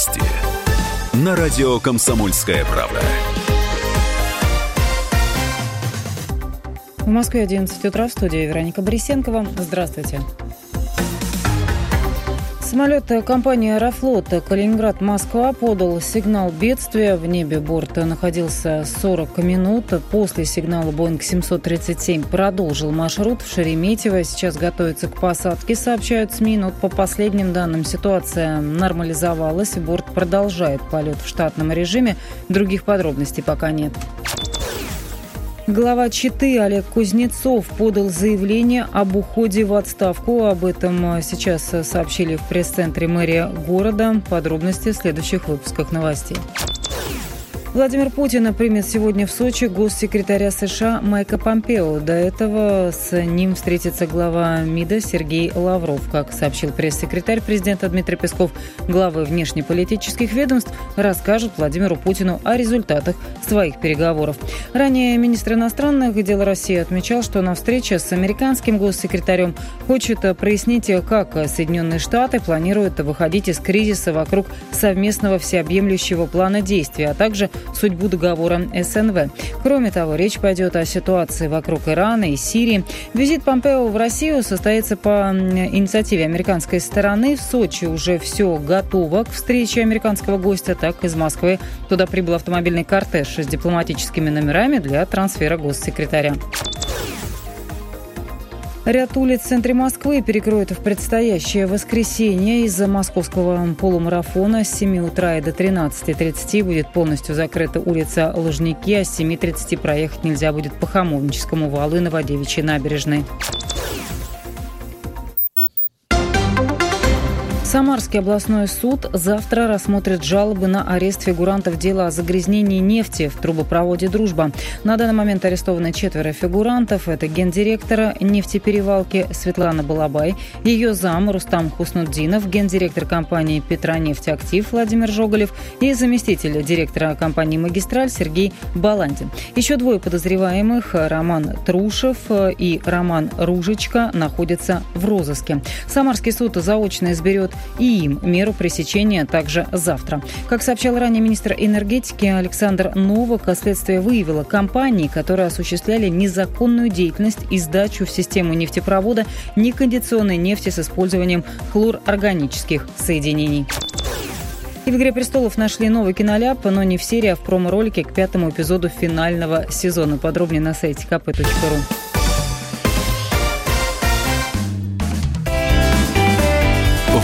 Новости на радио «Комсомольская правда». В Москве 11 утра в студии Вероника Борисенкова. Здравствуйте. Самолет компании «Аэрофлот» Калининград-Москва подал сигнал бедствия. В небе борт находился 40 минут. После сигнала «Боинг 737» продолжил маршрут в Шереметьево. Сейчас готовится к посадке, сообщают СМИ. Но по последним данным ситуация нормализовалась. Борт продолжает полет в штатном режиме. Других подробностей пока нет. Глава Читы Олег Кузнецов подал заявление об уходе в отставку. Об этом сейчас сообщили в пресс-центре мэрия города. Подробности в следующих выпусках новостей. Владимир Путин примет сегодня в Сочи госсекретаря США Майка Помпео. До этого с ним встретится глава МИДа Сергей Лавров. Как сообщил пресс-секретарь президента Дмитрий Песков, главы внешнеполитических ведомств расскажут Владимиру Путину о результатах своих переговоров. Ранее министр иностранных дел России отмечал, что на встрече с американским госсекретарем хочет прояснить, как Соединенные Штаты планируют выходить из кризиса вокруг совместного всеобъемлющего плана действий, а также судьбу договора СНВ. Кроме того, речь пойдет о ситуации вокруг Ирана и Сирии. Визит Помпео в Россию состоится по инициативе американской стороны. В Сочи уже все готово к встрече американского гостя, так из Москвы. Туда прибыл автомобильный кортеж с дипломатическими номерами для трансфера госсекретаря. Ряд улиц в центре Москвы перекроют в предстоящее воскресенье. Из-за московского полумарафона с 7 утра и до 13.30 будет полностью закрыта улица Лужники, а с 7.30 проехать нельзя будет по Хамовническому валу и Новодевичьей набережной. Самарский областной суд завтра рассмотрит жалобы на арест фигурантов дела о загрязнении нефти в трубопроводе «Дружба». На данный момент арестованы четверо фигурантов. Это гендиректора нефтеперевалки Светлана Балабай, ее зам Рустам Хуснуддинов, гендиректор компании «Петронефть Актив» Владимир Жоголев и заместитель директора компании «Магистраль» Сергей Баландин. Еще двое подозреваемых Роман Трушев и Роман Ружечка находятся в розыске. Самарский суд заочно изберет и им меру пресечения также завтра. Как сообщал ранее министр энергетики Александр Новак, следствие выявило компании, которые осуществляли незаконную деятельность и сдачу в систему нефтепровода некондиционной нефти с использованием хлорорганических соединений. И в «Игре престолов» нашли новый киноляп, но не в серии, а в промо-ролике к пятому эпизоду финального сезона. Подробнее на сайте kp.ru.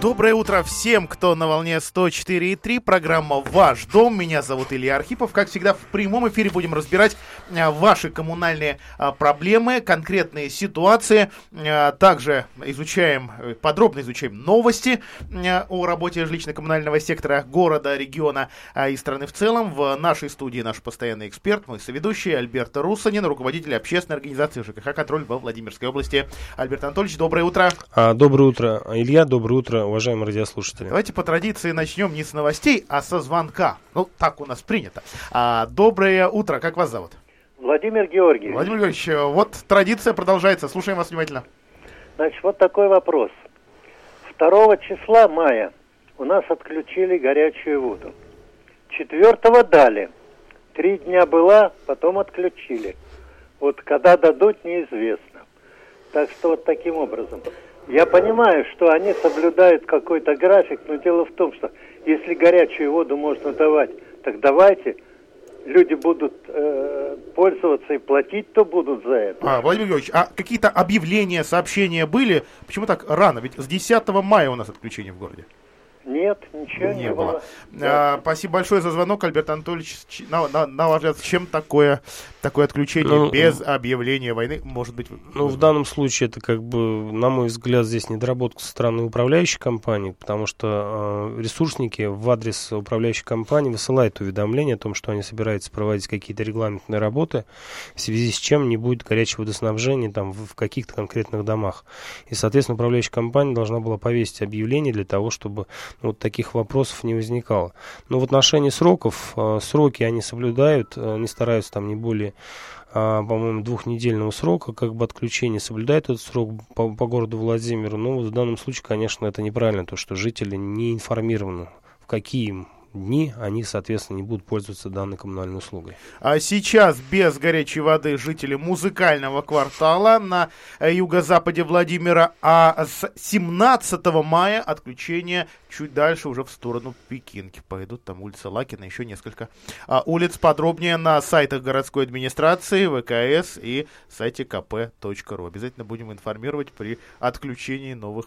Доброе утро всем, кто на волне 104.3. Программа «Ваш дом». Меня зовут Илья Архипов. Как всегда, в прямом эфире будем разбирать а, ваши коммунальные а, проблемы, конкретные ситуации. А, также изучаем, э, подробно изучаем новости о работе жилищно-коммунального сектора города, региона и страны в целом. В нашей студии наш постоянный эксперт, мой соведущий Альберт Руссанин, руководитель общественной организации ЖКХ «Контроль» во Владимирской области. Альберт Анатольевич, доброе утро. Доброе утро, Илья. Доброе утро, уважаемые радиослушатели. Давайте по традиции начнем не с новостей, а со звонка. Ну, так у нас принято. А, доброе утро, как вас зовут? Владимир Георгиевич. Владимир Георгиевич, вот традиция продолжается. Слушаем вас внимательно. Значит, вот такой вопрос. 2 числа мая у нас отключили горячую воду. 4 дали. Три дня была, потом отключили. Вот когда дадут, неизвестно. Так что вот таким образом. Я понимаю, что они соблюдают какой-то график, но дело в том, что если горячую воду можно давать, так давайте. Люди будут э, пользоваться и платить, то будут за это. А, Владимир Георгиевич, а какие-то объявления, сообщения были? Почему так рано? Ведь с 10 мая у нас отключение в городе. Нет, ничего не, не было. было. А, спасибо большое за звонок, Альберт Анатольевич. На, на, на ваш взгляд, чем такое, такое отключение ну, без объявления войны может быть? Ну, в данном случае это, как бы, на мой взгляд, здесь недоработка со стороны управляющей компании, потому что э, ресурсники в адрес управляющей компании высылают уведомление о том, что они собираются проводить какие-то регламентные работы, в связи с чем не будет горячего водоснабжения там, в, в каких-то конкретных домах. И, соответственно, управляющая компания должна была повесить объявление для того, чтобы вот таких вопросов не возникало. Но в отношении сроков, э, сроки они соблюдают, они стараются там не более а, по-моему, двухнедельного срока, как бы отключение соблюдает этот срок по, по городу Владимиру. Но вот в данном случае, конечно, это неправильно, то, что жители не информированы, в какие дни они, соответственно, не будут пользоваться данной коммунальной услугой. А сейчас без горячей воды жители музыкального квартала на э, юго-западе Владимира, а с 17 мая отключение чуть дальше уже в сторону Пекинки. Пойдут там улица Лакина, еще несколько а, улиц. Подробнее на сайтах городской администрации, ВКС и сайте kp.ru. Обязательно будем информировать при отключении новых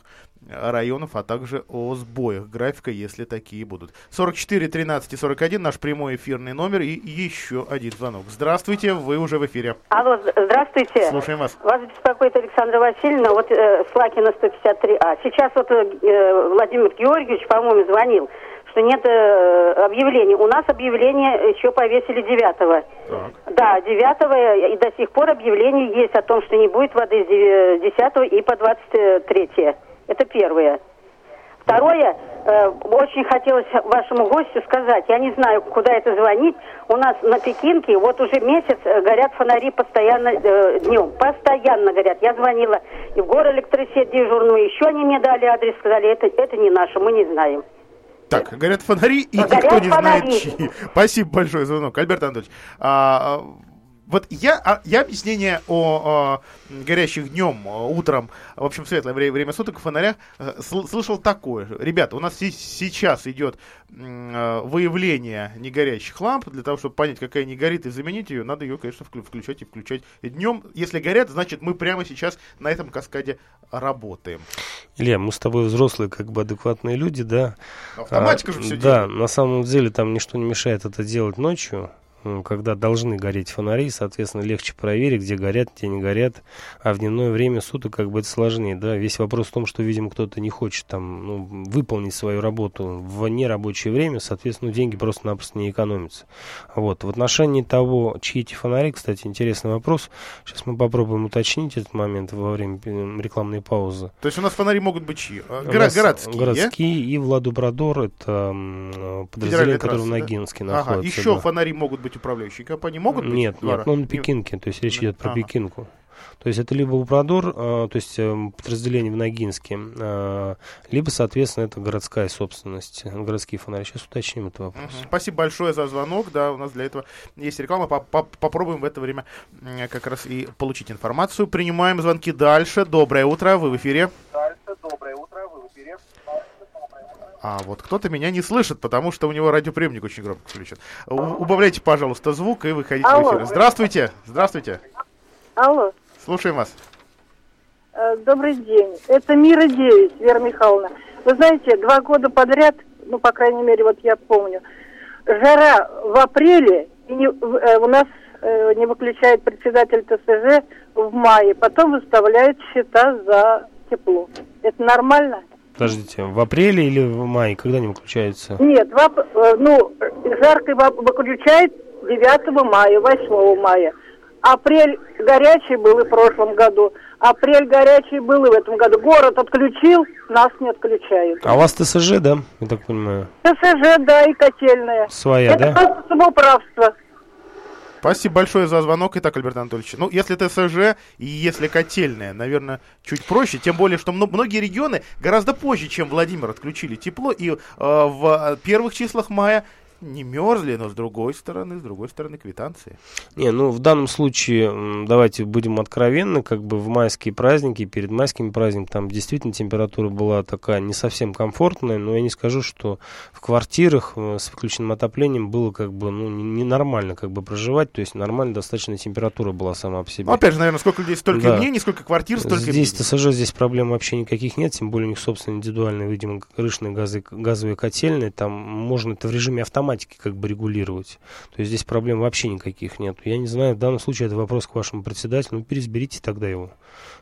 районов, а также о сбоях графика, если такие будут. 44 13 и 41 наш прямой эфирный номер и еще один звонок. Здравствуйте, вы уже в эфире. Алло, здравствуйте. Слушаем вас. Вас беспокоит Александра Васильевна, вот э, Слакина 153А. Сейчас вот э, Владимир Георгиевич, по-моему, звонил, что нет э, объявлений. У нас объявление еще повесили 9 -го. Так. Да, 9 и до сих пор объявление есть о том, что не будет воды с 10 и по 23. -е. Это первое. Второе, э, очень хотелось вашему гостю сказать, я не знаю, куда это звонить. У нас на Пекинке вот уже месяц э, горят фонари постоянно э, днем. Постоянно горят. Я звонила и в город электросеть дежурную, еще они мне дали адрес, сказали, это, это не наше, мы не знаем. Так, горят фонари, и горят никто не фонари. знает, чьи. Спасибо большое за звонок, Альберт Анатольевич. А, а вот я, а, я объяснение о, о горящих днем, утром, в общем, светлое время, время суток в фонарях э, слышал такое же. Ребята, у нас сейчас идет э, выявление негорящих ламп. Для того, чтобы понять, какая не горит, и заменить ее, надо ее, конечно, включать и включать. И днем, если горят, значит, мы прямо сейчас на этом каскаде работаем. Илья, мы с тобой взрослые, как бы адекватные люди, да? Автоматика а, же все Да, делает. на самом деле там ничто не мешает это делать ночью когда должны гореть фонари, соответственно, легче проверить, где горят, где не горят, а в дневное время суток как бы это сложнее, да, весь вопрос в том, что, видимо, кто-то не хочет там, ну, выполнить свою работу в нерабочее время, соответственно, деньги просто-напросто не экономятся. Вот, в отношении того, чьи эти фонари, кстати, интересный вопрос, сейчас мы попробуем уточнить этот момент во время рекламной паузы. То есть у нас фонари могут быть чьи? А, горо- городские, Городские и Владобрадор, это подразделение, которое в Ногинске да? находится. Ага, еще да. фонари могут быть быть управляющие компании? Могут быть? Нет, нет, он на Пекинке, то есть речь идет про ага. Пекинку. То есть это либо Упродор, э, то есть э, подразделение в Ногинске, э, либо, соответственно, это городская собственность, городские фонари. Сейчас уточним этот вопрос. Угу. Спасибо большое за звонок. Да, у нас для этого есть реклама. Попробуем в это время как раз и получить информацию. Принимаем звонки дальше. Доброе утро, вы в эфире. Дальше, доброе утро, вы в эфире. А вот кто-то меня не слышит, потому что у него радиоприемник очень громко включен. У- убавляйте, пожалуйста, звук и выходите Алло. в эфир. Здравствуйте. Здравствуйте. Алло. Слушаем вас. Э, добрый день. Это Мира 9, Вера Михайловна. Вы знаете, два года подряд, ну, по крайней мере, вот я помню, жара в апреле, и не, э, у нас э, не выключает председатель ТСЖ в мае, потом выставляет счета за тепло. Это нормально? Подождите, в апреле или в мае? Когда они выключаются? Нет, в, э, ну, жарко выключает 9 мая, 8 мая. Апрель горячий был и в прошлом году. Апрель горячий был и в этом году. Город отключил, нас не отключают. А у вас ТСЖ, да, я так понимаю? ТСЖ, да, и котельная. Своя, Это да? Это самоуправство. Спасибо большое за звонок. Итак, Альберт Анатольевич, ну, если ТСЖ и если котельная, наверное, чуть проще, тем более, что многие регионы гораздо позже, чем Владимир, отключили тепло, и э, в первых числах мая не мерзли, но с другой стороны, с другой стороны квитанции. Не, ну в данном случае, давайте будем откровенны, как бы в майские праздники, перед майскими праздниками, там действительно температура была такая не совсем комфортная, но я не скажу, что в квартирах э, с выключенным отоплением было как бы, ну, ненормально как бы проживать, то есть нормально достаточно температура была сама по себе. Ну, опять же, наверное, сколько людей, столько да. мнений, сколько квартир, столько Здесь ТСЖ, здесь проблем вообще никаких нет, тем более у них, собственно, индивидуальные, видимо, крышные газы, газовые котельные, там можно это в режиме автомата автоматики как бы регулировать. То есть здесь проблем вообще никаких нет. Я не знаю, в данном случае это вопрос к вашему председателю. Ну, переизберите тогда его,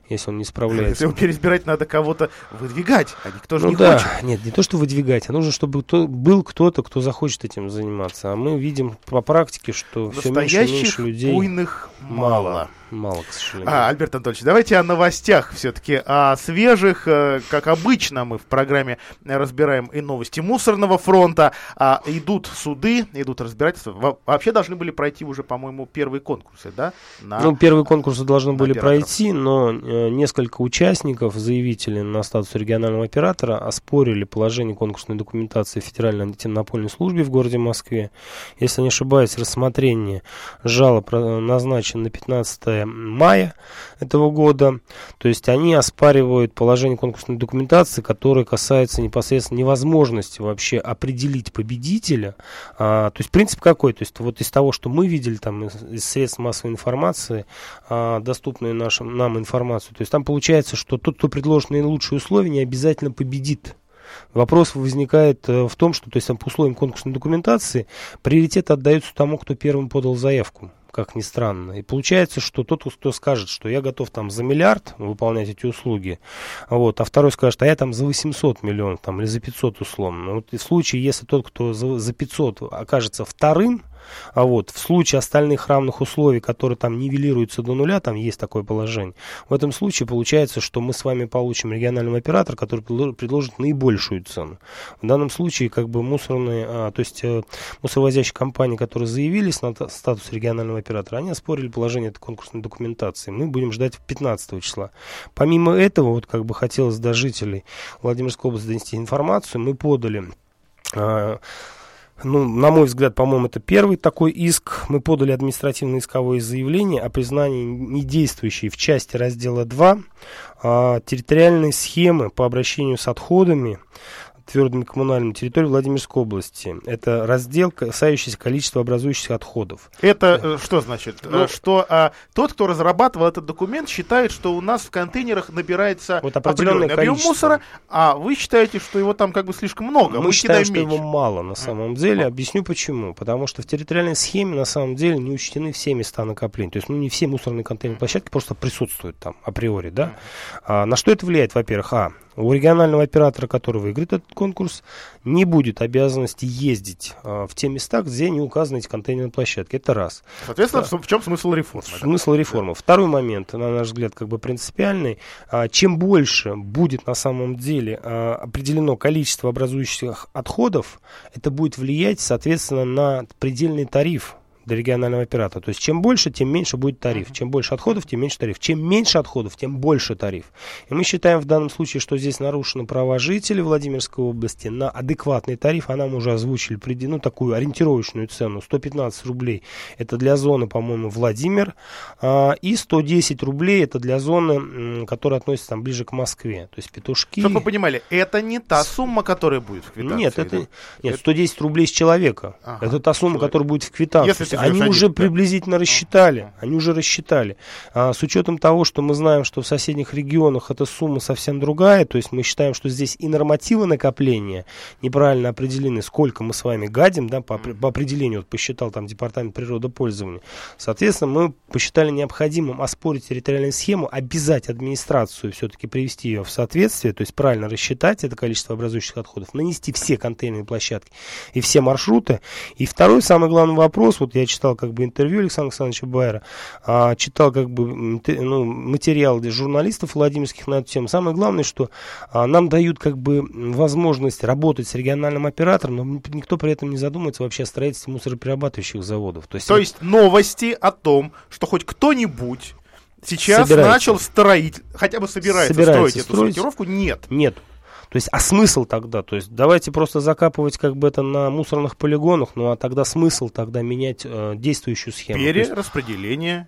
если он не справляется. Если его переизбирать, надо кого-то выдвигать, а никто же ну, не да. хочет. Нет, не то, что выдвигать, а нужно, чтобы кто, был кто-то, кто захочет этим заниматься. А мы видим по практике, что все меньше и меньше людей... буйных мало. мало. мало, к сожалению. А, Альберт Анатольевич, давайте о новостях все-таки, о свежих, э, как обычно мы в программе разбираем и новости мусорного фронта, а идут суды, идут разбирательства. Во- Вообще должны были пройти уже, по-моему, первые конкурсы, да? На- Ну, первые конкурсы должны были операторов. пройти, но э, несколько участников, заявителей на статус регионального оператора, оспорили положение конкурсной документации Федеральной антимонопольной службе в городе Москве. Если не ошибаюсь, рассмотрение жалоб э, назначено на 15 мая этого года. То есть они оспаривают положение конкурсной документации, которое касается непосредственно невозможности вообще определить победителя. А, то есть принцип какой? То есть вот из того, что мы видели там из, из средств массовой информации, а, доступную нашим, нам информацию, то есть там получается, что тот, кто предложит наилучшие условия, не обязательно победит. Вопрос возникает э, в том, что то есть, там, по условиям конкурсной документации приоритет отдается тому, кто первым подал заявку как ни странно. И получается, что тот, кто скажет, что я готов там за миллиард выполнять эти услуги, вот, а второй скажет, а я там за 800 миллионов там, или за 500 условно. Вот и в случае, если тот, кто за, за 500 окажется вторым, а вот в случае остальных равных условий, которые там нивелируются до нуля, там есть такое положение, в этом случае получается, что мы с вами получим регионального оператора, который предло- предложит наибольшую цену. В данном случае как бы мусорные, а, то есть э, мусоровозящие компании, которые заявились на та- статус регионального оператора, они оспорили положение этой конкурсной документации. Мы будем ждать 15 числа. Помимо этого, вот как бы хотелось до жителей Владимирской области донести информацию, мы подали а, ну, на мой взгляд, по-моему, это первый такой иск. Мы подали административное исковое заявление о признании недействующей в части раздела 2 а, территориальной схемы по обращению с отходами твердыми коммунальными территории Владимирской области. Это раздел, касающийся количества образующихся отходов. Это э, что значит? Ну- Э, что а, тот, кто разрабатывал этот документ, считает, что у нас в контейнерах набирается Вот определенный объем количество. мусора, а вы считаете, что его там как бы слишком много, Мы считаем, кидаем что меньше. его мало на самом деле. Объясню почему. Потому что в территориальной схеме на самом деле не учтены все места накопления. То есть ну, не все мусорные контейнерные площадки просто присутствуют там априори. Да? А, на что это влияет? Во-первых, а, у регионального оператора, который выиграет этот конкурс, не будет обязанности ездить а, в те места, где не указаны эти контейнерные площадки. Это раз. Соответственно, в чем смысл реформы? да? Смысл реформы. Второй момент, на наш взгляд, как бы принципиальный. А, Чем больше будет на самом деле а, определено количество образующихся отходов, это будет влиять, соответственно, на предельный тариф для регионального оператора. То есть чем больше, тем меньше будет тариф. Чем больше отходов, тем меньше тариф. Чем меньше отходов, тем больше тариф. И мы считаем в данном случае, что здесь нарушены права жителей Владимирской области на адекватный тариф, а нам уже озвучили ну, такую ориентировочную цену 115 рублей. Это для зоны, по-моему, Владимир. а, и 110 рублей это для зоны, которая относится там ближе к Москве. То есть петушки. Чтобы вы понимали, это не та сумма, которая будет в квитанции. Нет, это, нет, Это- 110 рублей с человека. Ага, это та сумма, человек. которая будет в квитанции. Если Они уже да. приблизительно рассчитали. Они уже рассчитали. А, с учетом того, что мы знаем, что в соседних регионах эта сумма совсем другая, то есть мы считаем, что здесь и нормативы накопления неправильно определены, сколько мы с вами гадим, да, по, по определению, вот посчитал там департамент природопользования. Соответственно, мы посчитали необходимым оспорить территориальную схему, обязать администрацию все-таки привести ее в соответствие, то есть правильно рассчитать это количество образующихся отходов, нанести все контейнерные площадки и все маршруты. И второй, самый главный вопрос, вот я читал как бы интервью Александра Александровича Байера, а, читал как бы ну, материал журналистов владимирских на эту тему. Самое главное, что а, нам дают как бы возможность работать с региональным оператором, но никто при этом не задумывается вообще о строительстве мусороперерабатывающих заводов. То есть, То есть новости о том, что хоть кто-нибудь сейчас Собирается. начал строить, хотя бы собирается, Собирается строить эту строить. сортировку, нет. Нет. То есть, а смысл тогда? То есть, давайте просто закапывать как бы это на мусорных полигонах, ну а тогда смысл тогда менять э, действующую схему. Перераспределение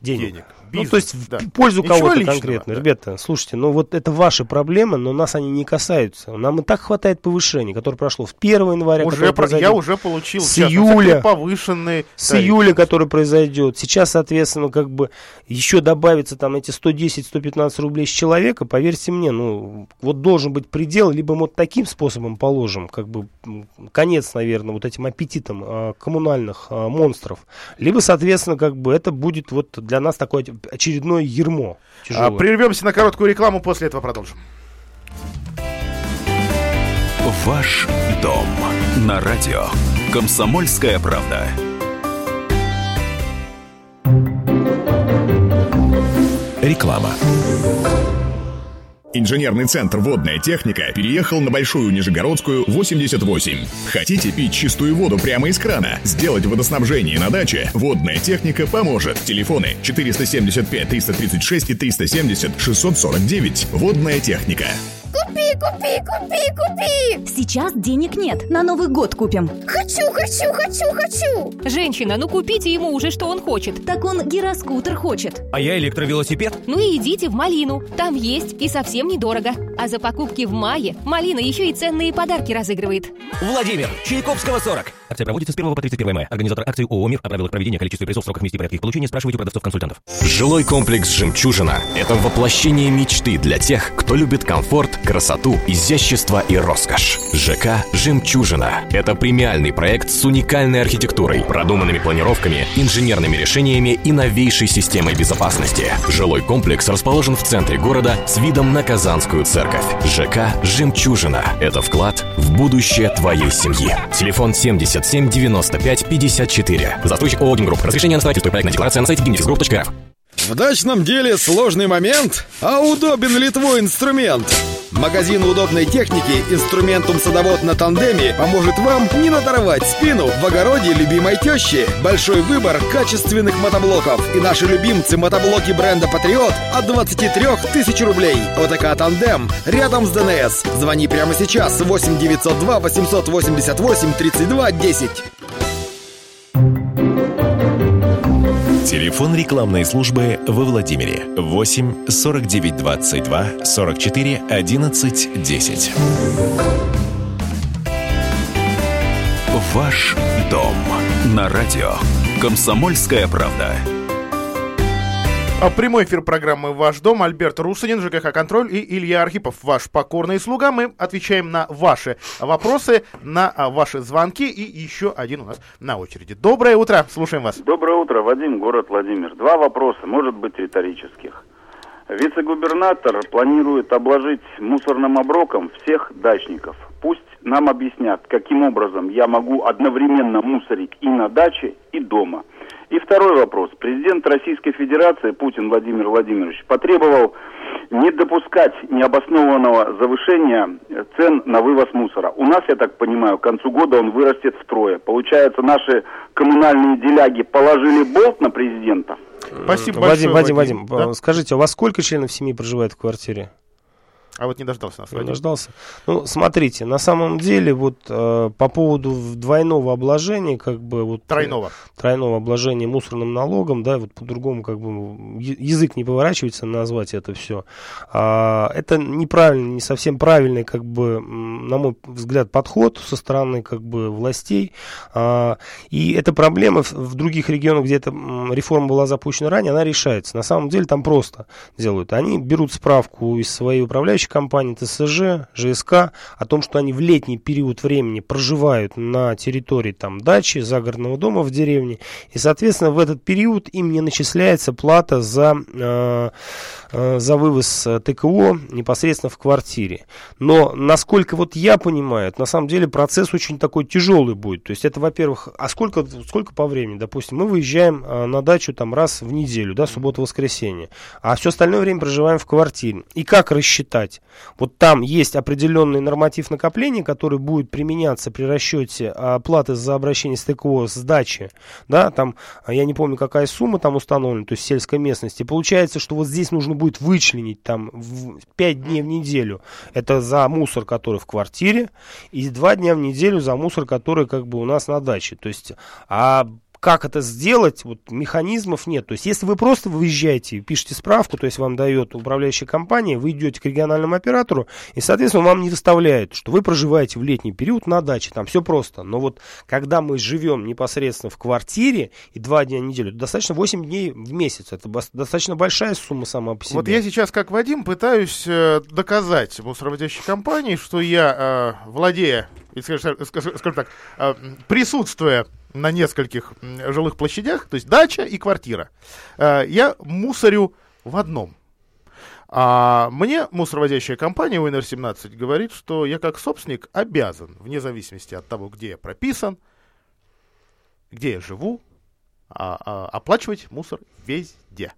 денег. денег. Ну, Бизнес, то есть в да. п- пользу Ничего кого-то личного, конкретно. да. Ребята, слушайте, ну вот это ваши проблемы, но нас они не касаются. Нам и так хватает повышений, которое прошло в 1 января, Уже про- я уже получил с в июля. повышенный с тариф. июля, который произойдет. Сейчас, соответственно, как бы еще добавится там эти 110-115 рублей с человека, поверьте мне, ну, вот должен быть предел, либо мы вот таким способом положим, как бы конец, наверное, вот этим аппетитом а, коммунальных а, монстров, либо, соответственно, как бы это будет вот для нас такое очередное ермо А, прервемся на короткую рекламу, после этого продолжим. Ваш дом на радио. Комсомольская правда. Реклама. Инженерный центр «Водная техника» переехал на Большую Нижегородскую, 88. Хотите пить чистую воду прямо из крана? Сделать водоснабжение на даче? «Водная техника» поможет. Телефоны 475 336 и 370 649. «Водная техника». Купи, купи, купи, купи! Сейчас денег нет, на Новый год купим. Хочу, хочу, хочу, хочу! Женщина, ну купите ему уже, что он хочет. Так он гироскутер хочет. А я электровелосипед. Ну и идите в Малину, там есть и совсем недорого. А за покупки в мае Малина еще и ценные подарки разыгрывает. Владимир, Чайковского 40. Акция проводится с 1 по 31 мая. Организатор акции ООО «Мир» о правилах проведения, количестве призов, сроках вместе порядке их получения спрашивайте у продавцов-консультантов. Жилой комплекс «Жемчужина» — это воплощение мечты для тех, кто любит комфорт, красоту, изящество и роскошь. ЖК «Жемчужина» — это премиальный проект с уникальной архитектурой, продуманными планировками, инженерными решениями и новейшей системой безопасности. Жилой комплекс расположен в центре города с видом на Казанскую церковь. ЖК «Жемчужина» — это вклад в будущее твоей семьи. Телефон 70 77 95 54. Застройщик ООО «Гимгрупп». Разрешение на строительство и проектная декларация на сайте gimnexgroup.rf. В дачном деле сложный момент, а удобен ли твой инструмент? Магазин удобной техники «Инструментум садовод на тандеме» поможет вам не надорвать спину в огороде любимой тещи. Большой выбор качественных мотоблоков и наши любимцы мотоблоки бренда «Патриот» от 23 тысяч рублей. ОТК «Тандем» рядом с ДНС. Звони прямо сейчас 8 902 888 32 10. Телефон рекламной службы во Владимире 8 49 22 44 11 10. Ваш дом на радио. Комсомольская правда. А Прямой эфир программы «Ваш дом». Альберт Русанин, ЖКХ «Контроль» и Илья Архипов, ваш покорный слуга. Мы отвечаем на ваши вопросы, на а, ваши звонки. И еще один у нас на очереди. Доброе утро, слушаем вас. Доброе утро, Вадим, город Владимир. Два вопроса, может быть, риторических. Вице-губернатор планирует обложить мусорным оброком всех дачников. Пусть нам объяснят, каким образом я могу одновременно мусорить и на даче, и дома – и второй вопрос. Президент Российской Федерации Путин Владимир Владимирович потребовал не допускать необоснованного завышения цен на вывоз мусора. У нас, я так понимаю, к концу года он вырастет втрое. Получается, наши коммунальные деляги положили болт на президента. Спасибо Вадим, большое, Вадим, Вадим. Вадим, Да? скажите, а у вас сколько членов семьи проживает в квартире? А вот не дождался нас. Не дождался. Ну, смотрите, на самом деле, вот э, по поводу двойного обложения, как бы вот... э, Тройного. тройного обложения мусорным налогом, да, вот по-другому как бы язык не поворачивается назвать это все. А, это неправильно, не совсем правильный, как бы, на мой взгляд, подход со стороны как бы властей. А, и эта проблема в, в других регионах, где эта реформа была запущена ранее, она решается. На самом деле там просто делают. Они берут справку из своей управляющей компании ТСЖ, ЖСК о том, что они в летний период времени проживают на территории там дачи, загородного дома в деревне, и, соответственно, в этот период им не начисляется плата за, э, э, за вывоз э, ТКО непосредственно в квартире. Но, насколько вот я понимаю, это на самом деле процесс очень такой тяжелый будет. То есть это, во-первых, а сколько, сколько по времени? Допустим, мы выезжаем э, на дачу там раз в неделю, да, суббота-воскресенье, а все остальное время проживаем в квартире. И как рассчитать? Вот там есть определенный норматив накопления, который будет применяться при расчете оплаты за обращение с ТКО с дачи, да, там, а я не помню, какая сумма там установлена, то есть в сельской местности. Получается, что вот здесь нужно будет вычленить там в 5 дней в неделю. Это за мусор, который в квартире, и 2 дня в неделю за мусор, который как бы у нас на даче. То есть, а как это сделать, вот механизмов нет. То есть, если вы просто выезжаете, пишете справку, то есть вам дает управляющая компания, вы идете к региональному оператору, и, соответственно, вам не выставляют, что вы проживаете в летний период на даче, там все просто. Но вот когда мы живем непосредственно в квартире и два дня в неделю, то достаточно 8 дней в месяц. Это достаточно большая сумма сама по себе. Вот я сейчас, как Вадим, пытаюсь э, доказать мусороводящей компании, что я, э, владея, скажем так, э, присутствуя на нескольких жилых площадях, то есть дача и квартира, э, я мусорю в одном. А мне мусороводящая компания УНР-17 говорит, что я как собственник обязан, вне зависимости от того, где я прописан, где я живу, а- а- оплачивать мусор везде.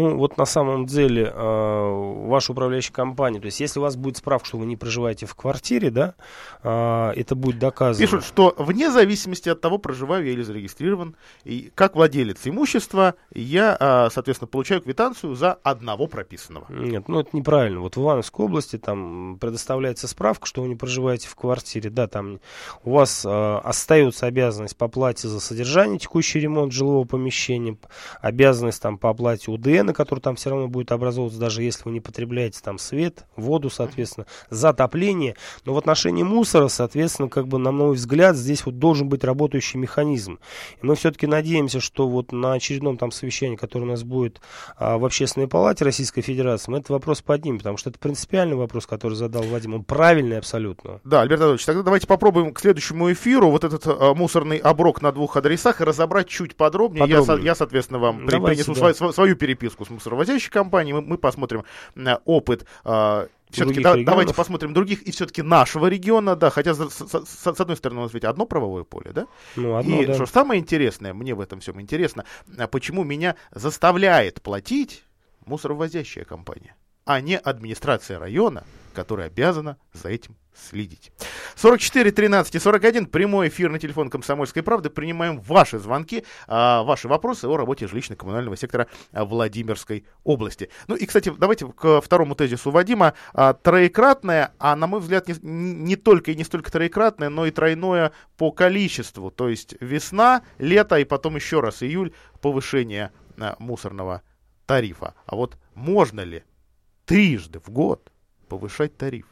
Ну, вот на самом деле э, ваша управляющая компания, то есть если у вас будет справка, что вы не проживаете в квартире, да, э, это будет доказано. Пишут, что вне зависимости от того, проживаю я или зарегистрирован, и как владелец имущества, я, э, соответственно, получаю квитанцию за одного прописанного. Нет, ну это неправильно. Вот в Ивановской области там предоставляется справка, что вы не проживаете в квартире, да, там у вас э, остается обязанность по оплате за содержание, текущий ремонт жилого помещения, обязанность там по оплате УДН, который там все равно будет образовываться, даже если вы не потребляете там свет, воду, соответственно, за отопление. Но в отношении мусора, соответственно, как бы, на мой взгляд, здесь вот должен быть работающий механизм. И мы все-таки надеемся, что вот на очередном там совещании, которое у нас будет а, в Общественной палате Российской Федерации, мы этот вопрос поднимем, потому что это принципиальный вопрос, который задал Вадим, он правильный абсолютно. Да, Альберт Анатольевич, тогда давайте попробуем к следующему эфиру вот этот а, мусорный оброк на двух адресах и разобрать чуть подробнее. подробнее. Я, я, соответственно, вам давайте, принесу да. свою, свою переписку с мусоровозящей компанией. Мы, мы посмотрим э, опыт э, все-таки да, давайте посмотрим других и все-таки нашего региона, да, хотя с, с, с одной стороны у нас ведь одно правовое поле, да? Ну, одно, и да. что самое интересное, мне в этом всем интересно, э, почему меня заставляет платить мусоровозящая компания, а не администрация района, которая обязана за этим следить. 44 13 и 41, прямой эфир на телефон «Комсомольской правды». Принимаем ваши звонки, а, ваши вопросы о работе жилищно-коммунального сектора Владимирской области. Ну и, кстати, давайте к второму тезису Вадима. А, троекратное, а на мой взгляд, не, не только и не столько троекратное, но и тройное по количеству. То есть весна, лето и потом еще раз июль повышение а, мусорного тарифа. А вот можно ли трижды в год повышать тариф?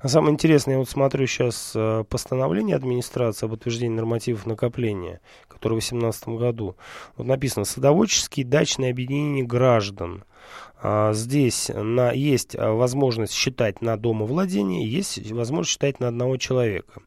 А самое интересное, я вот смотрю сейчас э, постановление администрации об утверждении нормативов накопления, которое в 2018 году. Вот написано «Садоводческие дачные объединения граждан». А, здесь на, есть а, возможность считать на домовладение, есть возможность считать на одного человека.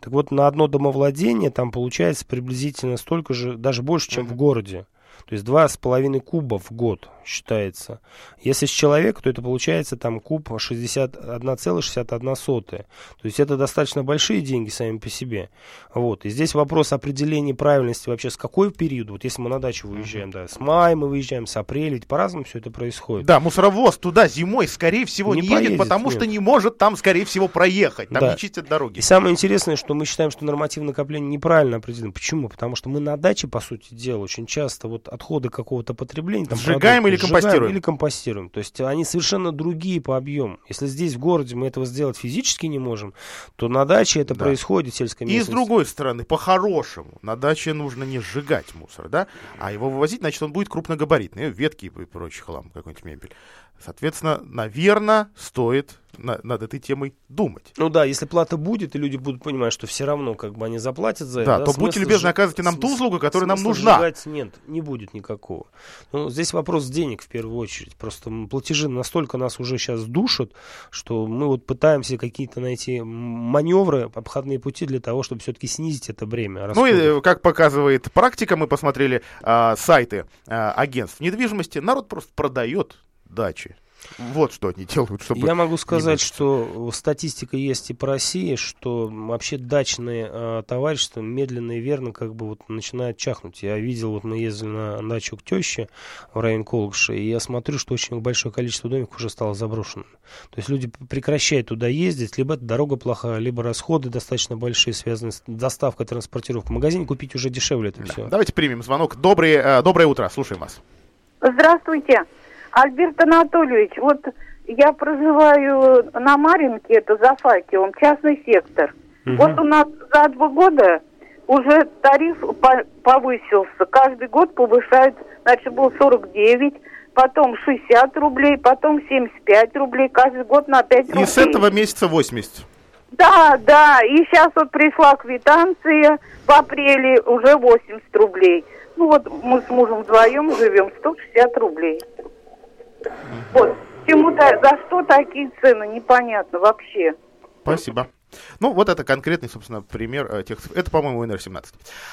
Так вот, на одно домовладение там получается приблизительно столько же, даже больше, чем в городе. То есть два с половиной куба в год считается. Если с человека, то это получается там куб 61,61. То есть это достаточно большие деньги сами по себе. Вот. И здесь вопрос определения правильности вообще с какой период. Вот если мы на дачу выезжаем, да, с мая мы выезжаем, с апреля, ведь по-разному все это происходит. Да, мусоровоз туда зимой, скорее всего, не, не поедет, едет, потому нет. что не может там, скорее всего, проехать. Там да. не чистят дороги. И самое интересное, что мы считаем, что нормативное накопление неправильно определено. Почему? Потому что мы на даче, по сути дела, очень часто вот отходы какого-то потребления... Там, Сжигаем или компостируем? Или компостируем. То есть они совершенно другие по объему. Если здесь в городе мы этого сделать физически не можем, то на даче это да. происходит в сельской местности. И с другой стороны, по-хорошему, на даче нужно не сжигать мусор, да, а его вывозить, значит, он будет крупногабаритный, ветки и прочий хлам, какой-нибудь мебель. Соответственно, наверное, стоит на, над этой темой думать. Ну да, если плата будет, и люди будут понимать, что все равно как бы они заплатят за да, это. Да, то будьте любезны, оказывайте нам ту услугу, которая нам нужна. Сжигать нет, не будет никакого. Ну, здесь вопрос денег в первую очередь. Просто платежи настолько нас уже сейчас душат, что мы вот пытаемся какие-то найти маневры, обходные пути для того, чтобы все-таки снизить это бремя. Расходов. Ну и как показывает практика, мы посмотрели а, сайты а, агентств недвижимости, народ просто продает дачи. Вот что они делают, чтобы... Я могу сказать, что статистика есть и по России, что вообще дачные э, товарищества медленно и верно как бы вот начинают чахнуть. Я видел, вот мы ездили на дачу к теще в район Колгши, и я смотрю, что очень большое количество домиков уже стало заброшенным. То есть люди прекращают туда ездить, либо это дорога плохая, либо расходы достаточно большие, связанные с доставкой, транспортировкой. В магазине купить уже дешевле это да. все. Давайте примем звонок. Добрый, э, доброе утро, слушаем вас. Здравствуйте. Альберт Анатольевич, вот я проживаю на Маринке, это за Факелом, частный сектор. Угу. Вот у нас за два года уже тариф повысился. Каждый год повышают, значит, был 49, потом 60 рублей, потом 75 рублей, каждый год на 5 рублей. И с этого месяца 80. Да, да, и сейчас вот пришла квитанция, в апреле уже 80 рублей. Ну вот мы с мужем вдвоем живем, 160 рублей. Вот. Почему-то за что такие цены, непонятно вообще. Спасибо. Ну, вот это конкретный, собственно, пример э, тех. Это, по-моему, НР-17.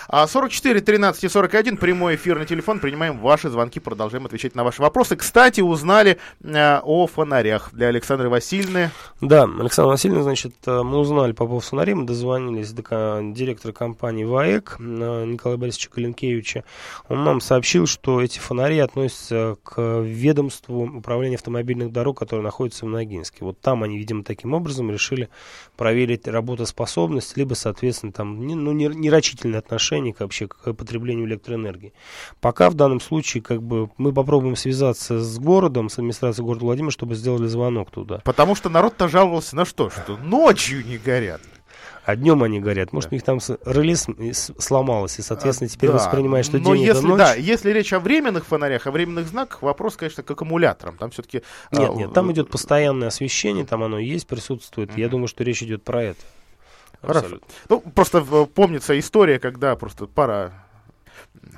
А 44 13 и 41, прямой эфирный телефон. Принимаем ваши звонки, продолжаем отвечать на ваши вопросы. Кстати, узнали э, о фонарях для Александры Васильевны. Да, Александра Васильевна, значит, э, мы узнали по поводу фонарей, мы дозвонились до директора компании ВАЭК Николая Борисовича Калинкевича. Он нам сообщил, что эти фонари относятся к ведомству управления автомобильных дорог, которое находится в Ногинске. Вот там они, видимо, таким образом решили проверить работоспособность, либо, соответственно, там, ну, нерачительное отношение к, вообще к потреблению электроэнергии. Пока в данном случае, как бы, мы попробуем связаться с городом, с администрацией города Владимира, чтобы сделали звонок туда. Потому что народ-то жаловался на что? Что ночью не горят а днем они горят. Может, да. у них там реле сломалось, и, соответственно, теперь да. воспринимают, что Но день если, это ночь. Да, если речь о временных фонарях, о временных знаках, вопрос, конечно, к аккумуляторам. Там все-таки... Нет, а, нет, там идет постоянное освещение, там оно есть, присутствует. Mm-hmm. Я думаю, что речь идет про это. Хорошо. Абсолютно. Ну, просто помнится история, когда просто пара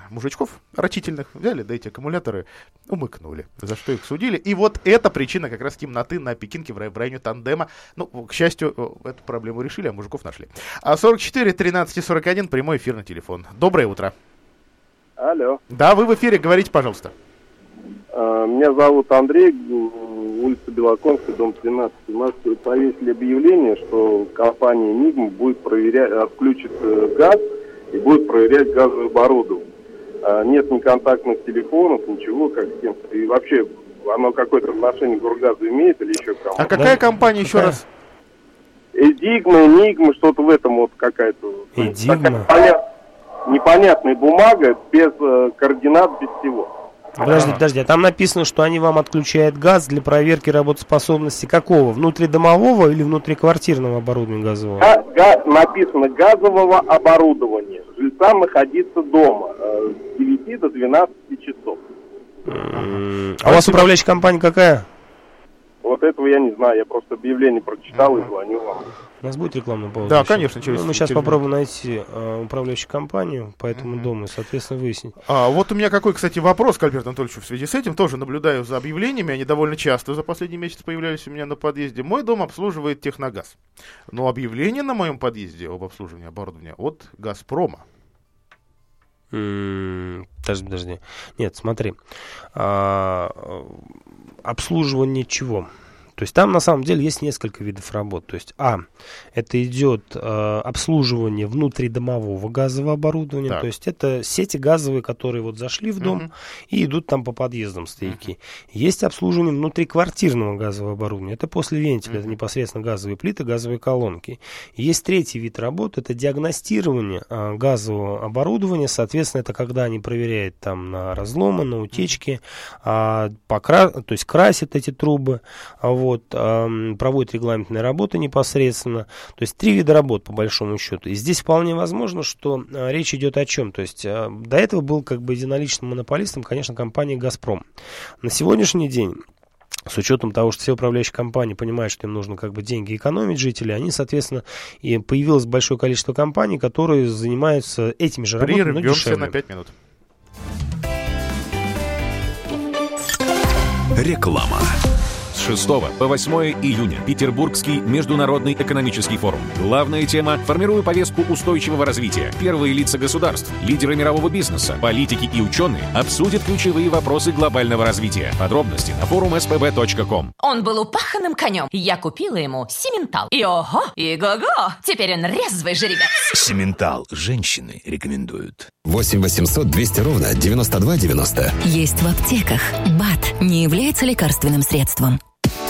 мужичков рачительных взяли, да эти аккумуляторы умыкнули, за что их судили. И вот эта причина как раз темноты на Пекинке в районе тандема. Ну, к счастью, эту проблему решили, а мужиков нашли. А 44 13 41 прямой эфир на телефон. Доброе утро. Алло. Да, вы в эфире, говорите, пожалуйста. А, меня зовут Андрей, улица Белоконская, дом 13. У нас повесили объявление, что компания «Нигма» будет проверять, отключит э, газ и будет проверять газовое оборудование. А, нет ни контактных телефонов, ничего, как с кем И вообще, оно какое-то отношение к Гургазу имеет или еще к кому А какая компания еще раз? Эдигма, Энигма, что-то в этом вот какая-то. Эдигма? Непонятная бумага, без э, координат, без всего. Подожди, подожди, а там написано, что они вам отключают газ для проверки работоспособности какого? Внутридомового или внутриквартирного оборудования газового? Га- га- написано газового оборудования. Жильцам находиться дома э, с 9 до 12 часов. А у вас управляющая компания какая? Вот этого я не знаю, я просто объявление прочитал и звоню вам. У нас будет рекламная пауза? Да, конечно. Через, ну, мы сейчас через... попробуем найти э, управляющую компанию по этому mm-hmm. дому и, соответственно, выяснить. А, вот у меня какой, кстати, вопрос к Альберту Анатольевичу в связи с этим. Тоже наблюдаю за объявлениями, они довольно часто за последний месяц появлялись у меня на подъезде. Мой дом обслуживает Техногаз. Но объявление на моем подъезде об обслуживании оборудования от Газпрома. Подожди, подожди. Нет, смотри. А, обслуживание чего? То есть там на самом деле есть несколько видов работ. То есть, а, это идет э, обслуживание внутридомового газового оборудования. Так. То есть это сети газовые, которые вот зашли в дом угу. и идут там по подъездам стояки. Угу. Есть обслуживание внутриквартирного газового оборудования. Это после вентиля, угу. это непосредственно газовые плиты, газовые колонки. есть третий вид работ, это диагностирование э, газового оборудования. Соответственно, это когда они проверяют там на разломы, на утечки, э, покра... то есть красят эти трубы. Вот вот, э, проводит регламентные работы непосредственно. То есть три вида работ по большому счету. И здесь вполне возможно, что э, речь идет о чем. То есть э, до этого был как бы единоличным монополистом, конечно, компания «Газпром». На сегодняшний день с учетом того, что все управляющие компании понимают, что им нужно как бы деньги экономить жители, они, соответственно, и появилось большое количество компаний, которые занимаются этими же работами, но дешевле. на 5 минут. Реклама. 6 по 8 июня Петербургский международный экономический форум. Главная тема – формируя повестку устойчивого развития. Первые лица государств, лидеры мирового бизнеса, политики и ученые обсудят ключевые вопросы глобального развития. Подробности на форум spb.com. Он был упаханным конем. Я купила ему сементал. И ого, и го-го, теперь он резвый жеребец. Сементал. Женщины рекомендуют. 8 800 200 ровно 9290. Есть в аптеках. БАТ не является лекарственным средством.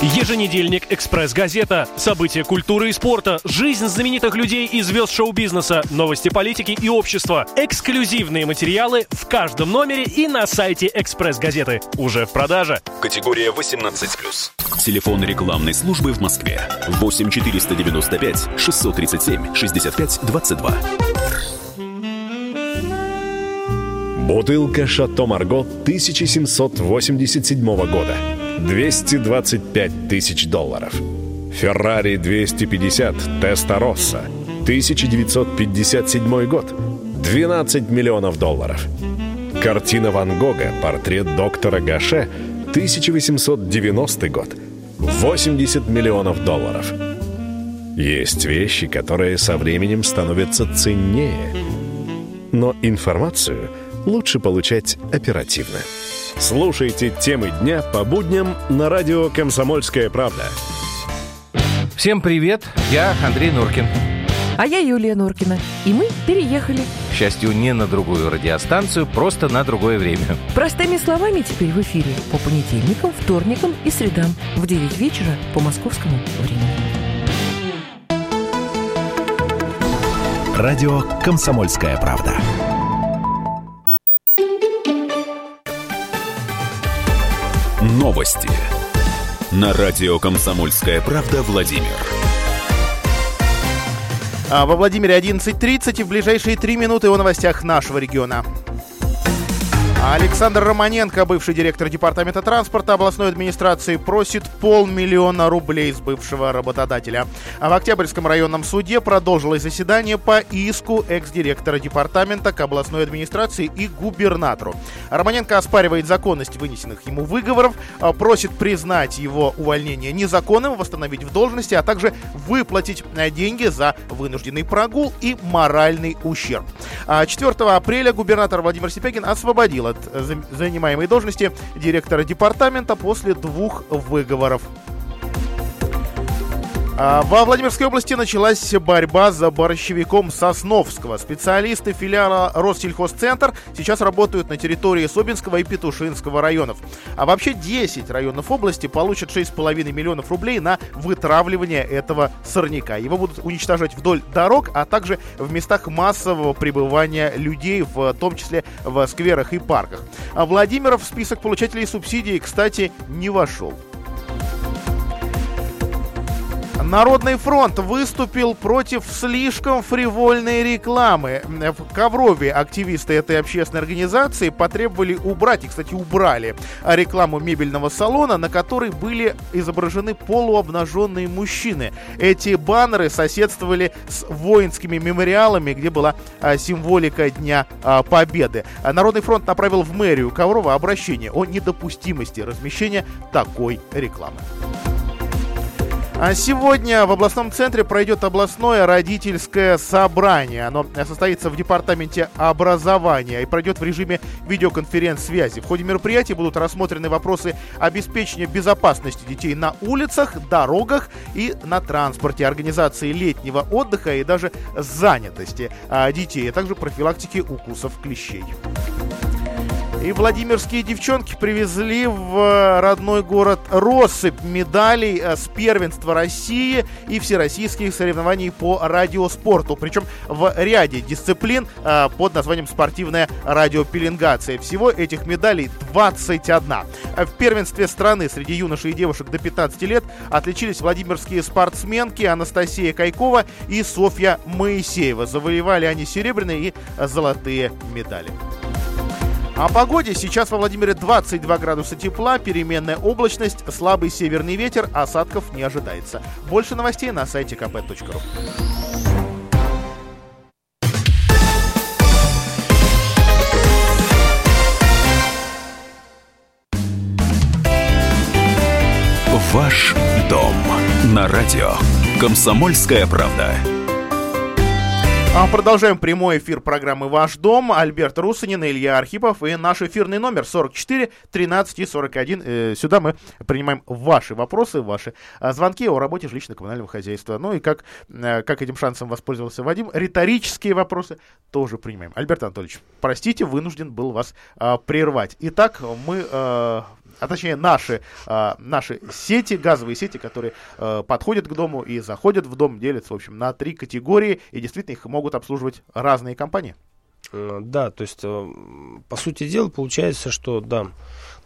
Еженедельник «Экспресс-газета». События культуры и спорта, жизнь знаменитых людей и звезд шоу-бизнеса, новости политики и общества. Эксклюзивные материалы в каждом номере и на сайте «Экспресс-газеты». Уже в продаже. Категория 18+. Телефон рекламной службы в Москве. 8 495 637 65 22. Бутылка «Шато Марго» 1787 года. 225 тысяч долларов. Феррари 250 Теста Росса. 1957 год. 12 миллионов долларов. Картина Ван Гога «Портрет доктора Гаше» 1890 год. 80 миллионов долларов. Есть вещи, которые со временем становятся ценнее. Но информацию лучше получать оперативно. Слушайте темы дня по будням на радио «Комсомольская правда». Всем привет, я Андрей Нуркин. А я Юлия Нуркина. И мы переехали. К счастью, не на другую радиостанцию, просто на другое время. Простыми словами теперь в эфире по понедельникам, вторникам и средам в 9 вечера по московскому времени. Радио «Комсомольская правда». Новости. На радио «Комсомольская правда» Владимир. А во Владимире 11.30 и в ближайшие три минуты о новостях нашего региона. Александр Романенко, бывший директор департамента транспорта областной администрации, просит полмиллиона рублей с бывшего работодателя. А в Октябрьском районном суде продолжилось заседание по иску экс-директора департамента к областной администрации и губернатору. Романенко оспаривает законность вынесенных ему выговоров, а, просит признать его увольнение незаконным, восстановить в должности, а также выплатить деньги за вынужденный прогул и моральный ущерб. 4 а апреля губернатор Владимир Сипягин освободил от занимаемой должности директора департамента после двух выговоров. А, во Владимирской области началась борьба за борщевиком Сосновского. Специалисты филиала Россельхозцентр сейчас работают на территории Собинского и Петушинского районов. А вообще 10 районов области получат 6,5 миллионов рублей на вытравливание этого сорняка. Его будут уничтожать вдоль дорог, а также в местах массового пребывания людей, в том числе в скверах и парках. А Владимиров в список получателей субсидий, кстати, не вошел. Народный фронт выступил против слишком фривольной рекламы. В Коврове активисты этой общественной организации потребовали убрать, и, кстати, убрали рекламу мебельного салона, на которой были изображены полуобнаженные мужчины. Эти баннеры соседствовали с воинскими мемориалами, где была а, символика Дня а, Победы. Народный фронт направил в мэрию Коврова обращение о недопустимости размещения такой рекламы. А сегодня в областном центре пройдет областное родительское собрание. Оно состоится в департаменте образования и пройдет в режиме видеоконференц-связи. В ходе мероприятия будут рассмотрены вопросы обеспечения безопасности детей на улицах, дорогах и на транспорте, организации летнего отдыха и даже занятости а, детей, а также профилактики укусов клещей. И владимирские девчонки привезли в э, родной город россыпь медалей э, с первенства России и всероссийских соревнований по радиоспорту. Причем в ряде дисциплин э, под названием спортивная радиопеленгация. Всего этих медалей 21. В первенстве страны среди юношей и девушек до 15 лет отличились владимирские спортсменки Анастасия Кайкова и Софья Моисеева. Завоевали они серебряные и золотые медали. О погоде. Сейчас во Владимире 22 градуса тепла, переменная облачность, слабый северный ветер, осадков не ожидается. Больше новостей на сайте kp.ru. Ваш дом на радио. Комсомольская правда. А продолжаем прямой эфир программы «Ваш дом». Альберт Русанин, Илья Архипов и наш эфирный номер 44 13 и 41. Э, сюда мы принимаем ваши вопросы, ваши а, звонки о работе жилищно-коммунального хозяйства. Ну и как, э, как этим шансом воспользовался Вадим, риторические вопросы тоже принимаем. Альберт Анатольевич, простите, вынужден был вас а, прервать. Итак, мы а, точнее наши, а, наши сети, газовые сети, которые а, подходят к дому и заходят в дом, делятся, в общем, на три категории, и действительно их могут обслуживать разные компании. Э, да, то есть, э, по сути дела, получается, что, да,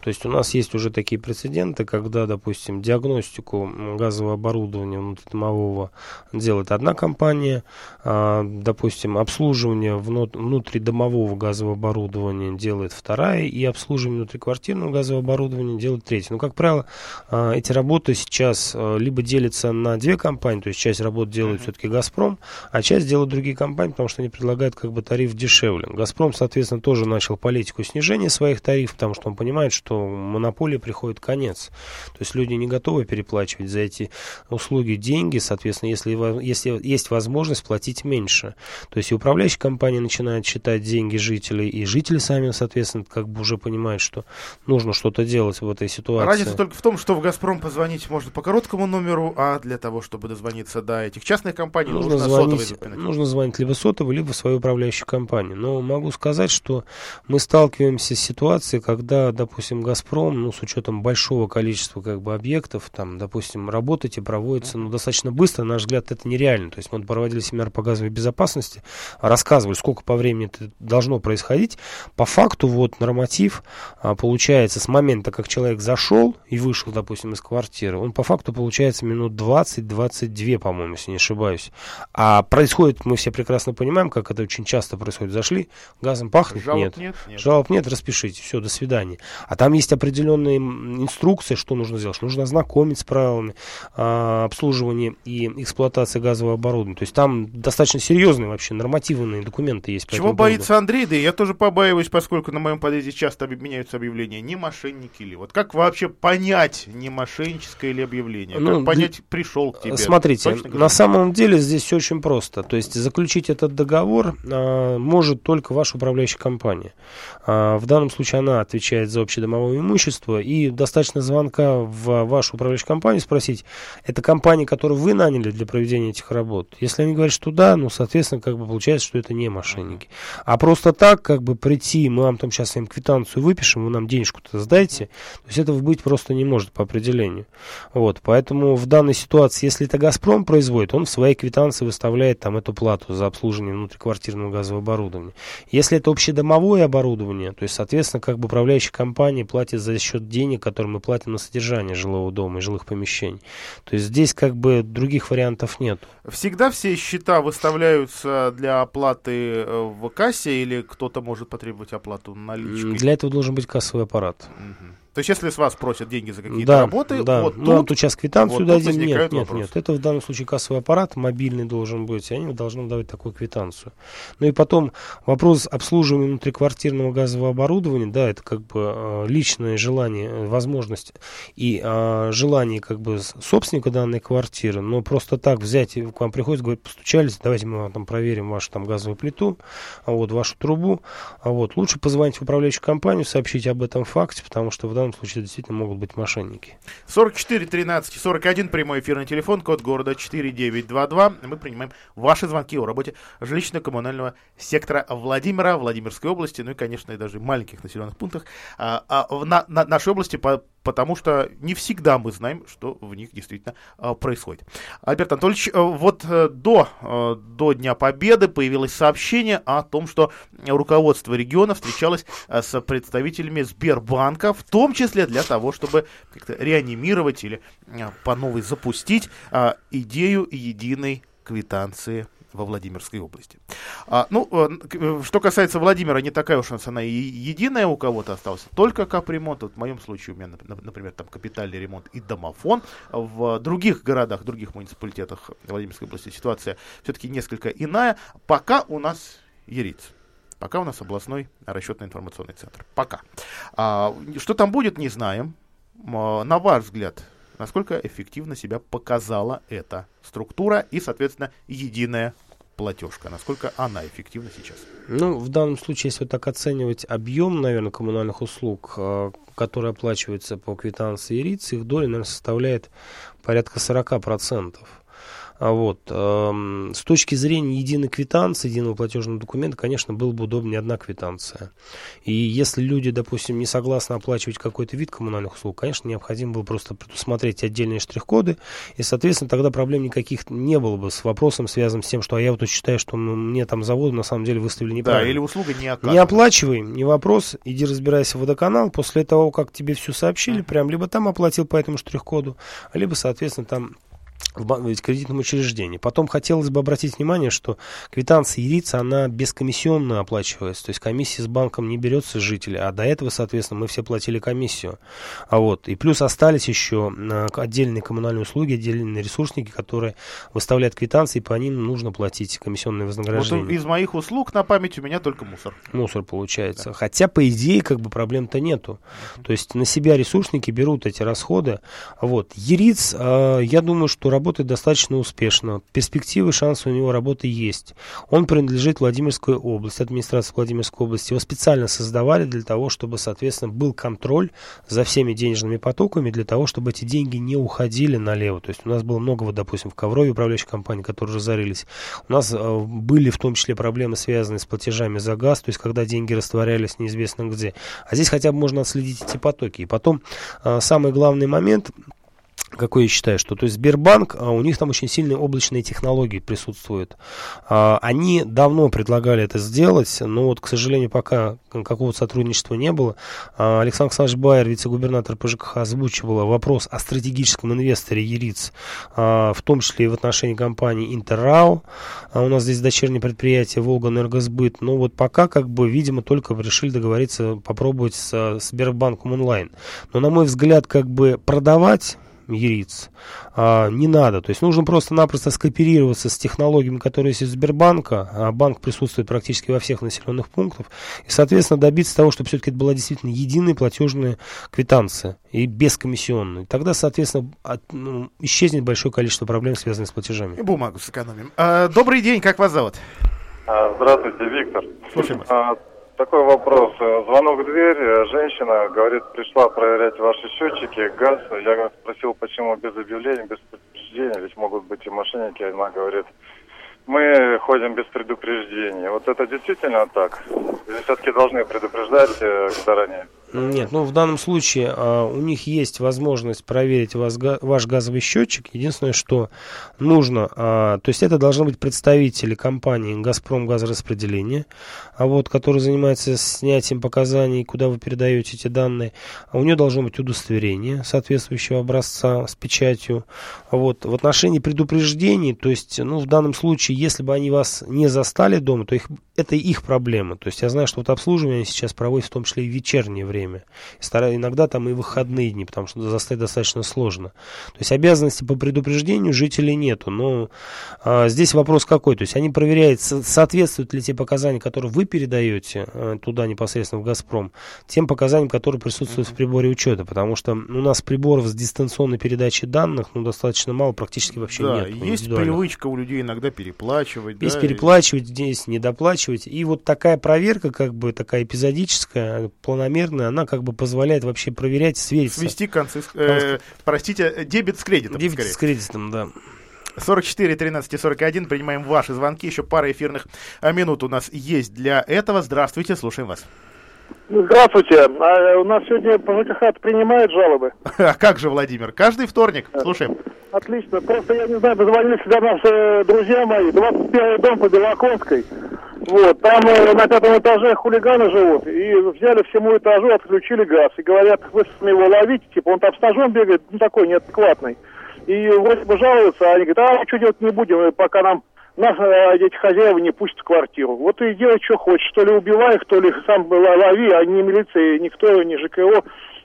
то есть у нас есть уже такие прецеденты, когда, допустим, диагностику газового оборудования внутридомового делает одна компания, а, допустим, обслуживание внутридомового газового оборудования делает вторая, и обслуживание внутриквартирного газового оборудования делает третья. Но, как правило, а, эти работы сейчас а, либо делятся на две компании, то есть часть работ делает все-таки «Газпром», а часть делают другие компании, потому что они предлагают как бы тариф дешевле. «Газпром», соответственно, тоже начал политику снижения своих тарифов, потому что он понимает, что что монополии приходит конец. То есть люди не готовы переплачивать за эти услуги деньги, соответственно, если, если есть возможность платить меньше. То есть и управляющая компания начинает считать деньги жителей, и жители сами, соответственно, как бы уже понимают, что нужно что-то делать в этой ситуации. Разница только в том, что в «Газпром» позвонить можно по короткому номеру, а для того, чтобы дозвониться до этих частных компаний, нужно, нужно звонить, сотовый Нужно звонить либо сотовый, либо свою управляющую компанию. Но могу сказать, что мы сталкиваемся с ситуацией, когда, допустим, «Газпром», ну, с учетом большого количества как бы объектов, там, допустим, работать и проводится, ну, достаточно быстро, на наш взгляд, это нереально. То есть мы проводили семинар по газовой безопасности, рассказывали, сколько по времени это должно происходить. По факту, вот, норматив а, получается с момента, как человек зашел и вышел, допустим, из квартиры, он по факту получается минут 20-22, по-моему, если не ошибаюсь. А происходит, мы все прекрасно понимаем, как это очень часто происходит. Зашли, газом пахнет, Жалоб нет. нет, нет. Жалоб нет, распишите, все, до свидания. А там есть определенные инструкции, что нужно сделать. Нужно ознакомить с правилами а, обслуживания и эксплуатации газового оборудования. То есть там достаточно серьезные вообще нормативные документы есть. Чего боится Андрей? Да я тоже побаиваюсь, поскольку на моем подъезде часто меняются объявления. Не мошенники ли? Вот как вообще понять, не мошенническое ли объявление? Ну, как понять, пришел к тебе? Смотрите, на самом деле здесь все очень просто. То есть заключить этот договор а, может только ваша управляющая компания. А, в данном случае она отвечает за общедомовое имущество, и достаточно звонка в вашу управляющую компанию спросить, это компания, которую вы наняли для проведения этих работ? Если они говорят, что да, ну, соответственно, как бы получается, что это не мошенники. А просто так, как бы прийти, мы вам там сейчас им квитанцию выпишем, вы нам денежку-то сдайте, то есть этого быть просто не может по определению. Вот, поэтому в данной ситуации, если это «Газпром» производит, он в своей квитанции выставляет там эту плату за обслуживание внутриквартирного газового оборудования. Если это общедомовое оборудование, то есть, соответственно, как бы управляющая компания платит за счет денег, которые мы платим на содержание жилого дома и жилых помещений. То есть здесь как бы других вариантов нет. Всегда все счета выставляются для оплаты э, в кассе или кто-то может потребовать оплату наличкой? Для этого должен быть кассовый аппарат. Угу. То есть, если с вас просят деньги за какие-то да, работы, да. вот ну, тут, ну, сейчас квитанцию вот дадим. Нет, нет, нет. Это в данном случае кассовый аппарат, мобильный должен быть, и они должны давать такую квитанцию. Ну и потом вопрос обслуживания внутриквартирного газового оборудования, да, это как бы э, личное желание, э, возможность и э, желание как бы собственника данной квартиры, но просто так взять, к вам приходят, говорят, постучались, давайте мы вам там проверим вашу там газовую плиту, а вот вашу трубу, а вот лучше позвонить в управляющую компанию, сообщить об этом факте, потому что в данном случае действительно могут быть мошенники. 44 13 41 прямой эфирный телефон, код города 4922. Мы принимаем ваши звонки о работе жилищно-коммунального сектора Владимира, Владимирской области, ну и, конечно, и даже маленьких населенных пунктах а, а, на, на нашей области, по, потому что не всегда мы знаем, что в них действительно а, происходит. Альберт Анатольевич, э, вот а, до, а, до Дня Победы появилось сообщение о том, что руководство региона встречалось с представителями Сбербанка, в том числе для того, чтобы как-то реанимировать или по новой запустить идею единой квитанции во Владимирской области. А, ну, э, что касается Владимира, не такая уж она и единая у кого-то осталась, только капремонт. Вот в моем случае у меня, например, там капитальный ремонт и домофон. В других городах, других муниципалитетах Владимирской области ситуация все-таки несколько иная. Пока у нас Ериц. Пока у нас областной расчетно-информационный центр. Пока. А, что там будет, не знаем. На ваш взгляд, насколько эффективно себя показала эта структура и, соответственно, единая платежка, насколько она эффективна сейчас? Ну, в данном случае, если вот так оценивать объем, наверное, коммунальных услуг, э, которые оплачиваются по квитанции РИЦ, их доля, наверное, составляет порядка 40%. А вот. Эм, с точки зрения единой квитанции, единого платежного документа, конечно, было бы удобнее одна квитанция. И если люди, допустим, не согласны оплачивать какой-то вид коммунальных услуг, конечно, необходимо было просто предусмотреть отдельные штрих-коды, и, соответственно, тогда проблем никаких не было бы с вопросом, связанным с тем, что а я вот тут считаю, что мне там завод на самом деле выставили неправильно. Да, или услуга не оказана. Не оплачивай, не вопрос, иди разбирайся в водоканал, после того, как тебе все сообщили, прям либо там оплатил по этому штрих-коду, либо, соответственно, там в кредитном учреждении. Потом хотелось бы обратить внимание, что квитанция ЕРИЦа, она бескомиссионно оплачивается. То есть комиссия с банком не берется с жителя, а до этого, соответственно, мы все платили комиссию. А вот. И плюс остались еще а, отдельные коммунальные услуги, отдельные ресурсники, которые выставляют квитанции, и по ним нужно платить комиссионные вознаграждения. Вот из моих услуг на память у меня только мусор. Мусор получается. Да. Хотя, по идее, как бы проблем-то нету. То есть на себя ресурсники берут эти расходы. Вот. ЕРИЦ, а, я думаю, что работает работает достаточно успешно. Перспективы, шансы у него работы есть. Он принадлежит Владимирской области, администрации Владимирской области. Его специально создавали для того, чтобы, соответственно, был контроль за всеми денежными потоками, для того, чтобы эти деньги не уходили налево. То есть у нас было много, вот, допустим, в Коврове управляющих компаний, которые разорились. У нас э, были в том числе проблемы, связанные с платежами за газ, то есть когда деньги растворялись неизвестно где. А здесь хотя бы можно отследить эти потоки. И потом э, самый главный момент, какой я считаю, что то есть Сбербанк, а, у них там очень сильные облачные технологии присутствуют. А, они давно предлагали это сделать, но вот, к сожалению, пока какого-то сотрудничества не было. А, Александр Александрович Байер, вице-губернатор ПЖКХ, озвучивал вопрос о стратегическом инвесторе ЕРИЦ, в том числе и в отношении компании Интеррау. У нас здесь дочернее предприятие Волга-Энергосбыт. Но вот пока, как бы, видимо, только решили договориться, попробовать с Сбербанком онлайн. Но, на мой взгляд, как бы продавать Ериц. А, не надо. То есть нужно просто-напросто скооперироваться с технологиями, которые есть у Сбербанка. А банк присутствует практически во всех населенных пунктах. И, соответственно, добиться того, чтобы все-таки это была действительно единая платежная квитанция и бескомиссионная. Тогда, соответственно, от, ну, исчезнет большое количество проблем, связанных с платежами. И бумагу сэкономим. А, добрый день, как вас зовут? А, здравствуйте, Виктор. Слушаем вас. Такой вопрос. Звонок в дверь, женщина говорит, пришла проверять ваши счетчики, газ. Я спросил, почему без объявления, без предупреждения, ведь могут быть и мошенники. Она говорит, мы ходим без предупреждения. Вот это действительно так? Или все-таки должны предупреждать э, заранее? Нет, ну в данном случае а, у них есть возможность проверить вас, ваш газовый счетчик. Единственное, что нужно, а, то есть это должны быть представители компании «Газпром газораспределение», а вот, который занимается снятием показаний, куда вы передаете эти данные. А у нее должно быть удостоверение соответствующего образца с печатью. А вот, в отношении предупреждений, то есть, ну, в данном случае, если бы они вас не застали дома, то их, это их проблема. То есть я знаю, что вот обслуживание сейчас проводится в том числе и в вечернее время время. Иногда там и выходные дни, потому что застать достаточно сложно. То есть обязанности по предупреждению жителей нету. Но а, здесь вопрос какой? То есть они проверяют, соответствуют ли те показания, которые вы передаете а, туда непосредственно в «Газпром», тем показаниям, которые присутствуют в приборе учета. Потому что у нас приборов с дистанционной передачей данных ну, достаточно мало, практически вообще да, нет. есть привычка у людей иногда переплачивать. Есть да, переплачивать, и... здесь недоплачивать. И вот такая проверка, как бы такая эпизодическая, планомерная, она как бы позволяет вообще проверять, свериться. Свести концы, э, простите, дебет с кредитом. Дебет скорее. с кредитом, да. 44 13 и 41. Принимаем ваши звонки. Еще пара эфирных а, минут у нас есть для этого. Здравствуйте, слушаем вас. Здравствуйте. А у нас сегодня по ЖКХ принимают жалобы? А как же, Владимир? Каждый вторник. Слушаем. Отлично. Просто я не знаю, позвонили сюда наши друзья мои. 21 дом по Белоконской. Вот, там э, на пятом этаже хулиганы живут, и взяли всему этажу, отключили газ, и говорят, вы его ловите, типа, он там с ножом бегает, ну, такой неадекватный. И вроде бы жалуются, а они говорят, а что делать не будем, пока нам нас э, эти хозяева не пустят в квартиру. Вот и делай, что хочешь. То ли убивай их, то ли сам лови, а ни милиция, никто, ни ЖКО,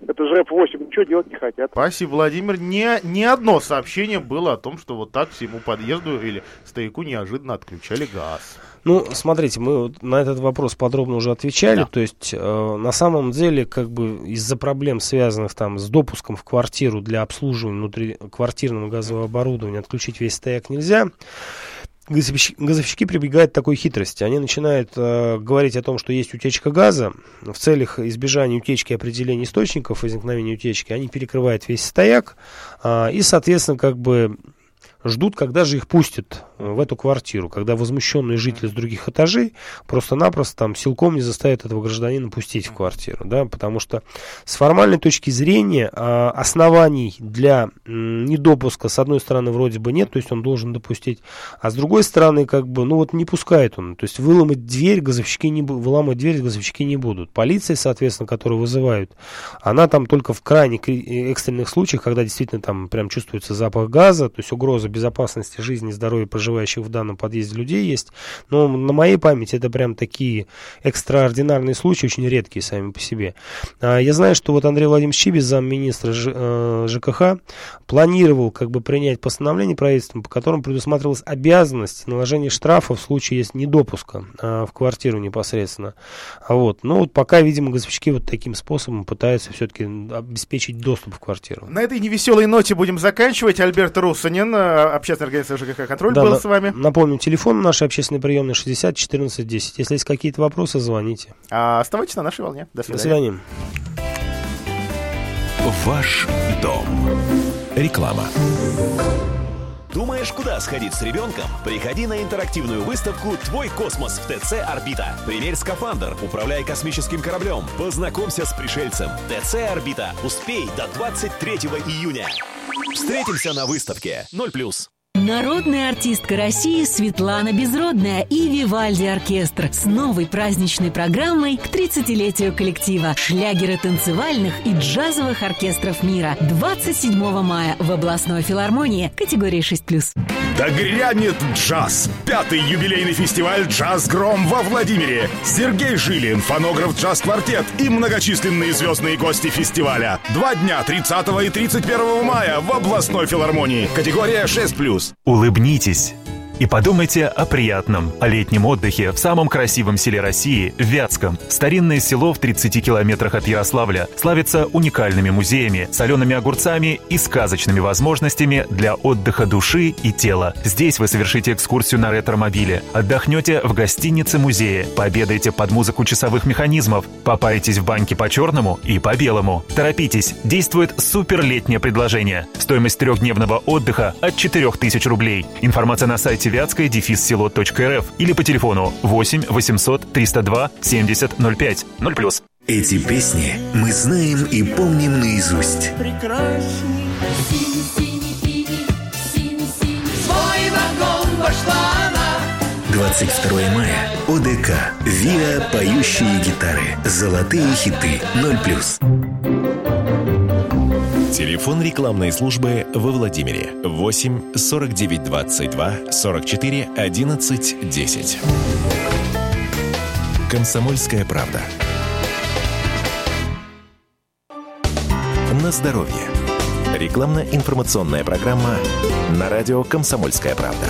это же F8, ничего делать не хотят. Спасибо, Владимир. Не, не одно сообщение было о том, что вот так всему подъезду или стояку неожиданно отключали газ. Ну, смотрите, мы на этот вопрос подробно уже отвечали. Да. То есть, э, на самом деле, как бы из-за проблем, связанных там с допуском в квартиру для обслуживания внутри квартирного газового оборудования, отключить весь стояк нельзя газовщики, прибегают к такой хитрости. Они начинают э, говорить о том, что есть утечка газа. В целях избежания утечки и определения источников возникновения утечки они перекрывают весь стояк. Э, и, соответственно, как бы ждут, когда же их пустят в эту квартиру, когда возмущенные жители с других этажей просто-напросто там силком не заставят этого гражданина пустить в квартиру, да, потому что с формальной точки зрения а, оснований для недопуска с одной стороны вроде бы нет, то есть он должен допустить, а с другой стороны как бы, ну вот не пускает он, то есть выломать дверь газовщики не выламывать дверь газовщики не будут. Полиция, соответственно, которую вызывают, она там только в крайне экстренных случаях, когда действительно там прям чувствуется запах газа, то есть угроза безопасности жизни и здоровья проживающих в данном подъезде людей есть. Но на моей памяти это прям такие экстраординарные случаи, очень редкие сами по себе. А, я знаю, что вот Андрей Владимирович Чибис, замминистра ЖКХ, э, планировал как бы принять постановление правительством, по которому предусматривалась обязанность наложения штрафа в случае есть недопуска а, в квартиру непосредственно. Вот. Но вот пока, видимо, газовщики вот таким способом пытаются все-таки обеспечить доступ в квартиру. На этой невеселой ноте будем заканчивать. Альберт Русанин, э, общественная организация ЖКХ «Контроль» да, был на, с вами. Напомню, телефон нашей общественной приемной 60 14 10. Если есть какие-то вопросы, звоните. А, оставайтесь на нашей волне. До свидания. До свидания. Ваш дом. Реклама. Думаешь, куда сходить с ребенком? Приходи на интерактивную выставку «Твой космос» в ТЦ «Орбита». Примерь скафандр, управляй космическим кораблем, познакомься с пришельцем. ТЦ «Орбита». Успей до 23 июня. Встретимся на выставке. 0+. Народная артистка России Светлана Безродная и Вивальди Оркестр с новой праздничной программой к 30-летию коллектива шлягеры танцевальных и джазовых оркестров мира 27 мая в областной филармонии категории 6+. Да грянет джаз! Пятый юбилейный фестиваль «Джаз Гром» во Владимире. Сергей Жилин, фонограф «Джаз-квартет» и многочисленные звездные гости фестиваля. Два дня 30 и 31 мая в областной филармонии. Категория 6+. Улыбнитесь и подумайте о приятном, о летнем отдыхе в самом красивом селе России, Вятском. Старинное село в 30 километрах от Ярославля славится уникальными музеями, солеными огурцами и сказочными возможностями для отдыха души и тела. Здесь вы совершите экскурсию на ретро-мобиле, отдохнете в гостинице музея, пообедаете под музыку часовых механизмов, попаритесь в баньке по черному и по белому. Торопитесь, действует супер летнее предложение. Стоимость трехдневного отдыха от 4000 рублей. Информация на сайте вятская дефис село.рф или по телефону 8 800 302 7005 0 плюс. Эти песни мы знаем и помним наизусть. 22 мая. ОДК. ВИА «Поющие гитары». Золотые хиты. 0+. Телефон рекламной службы во Владимире 8 49 22 44 11 10. Комсомольская правда. На здоровье. Рекламно-информационная программа на радио «Комсомольская правда».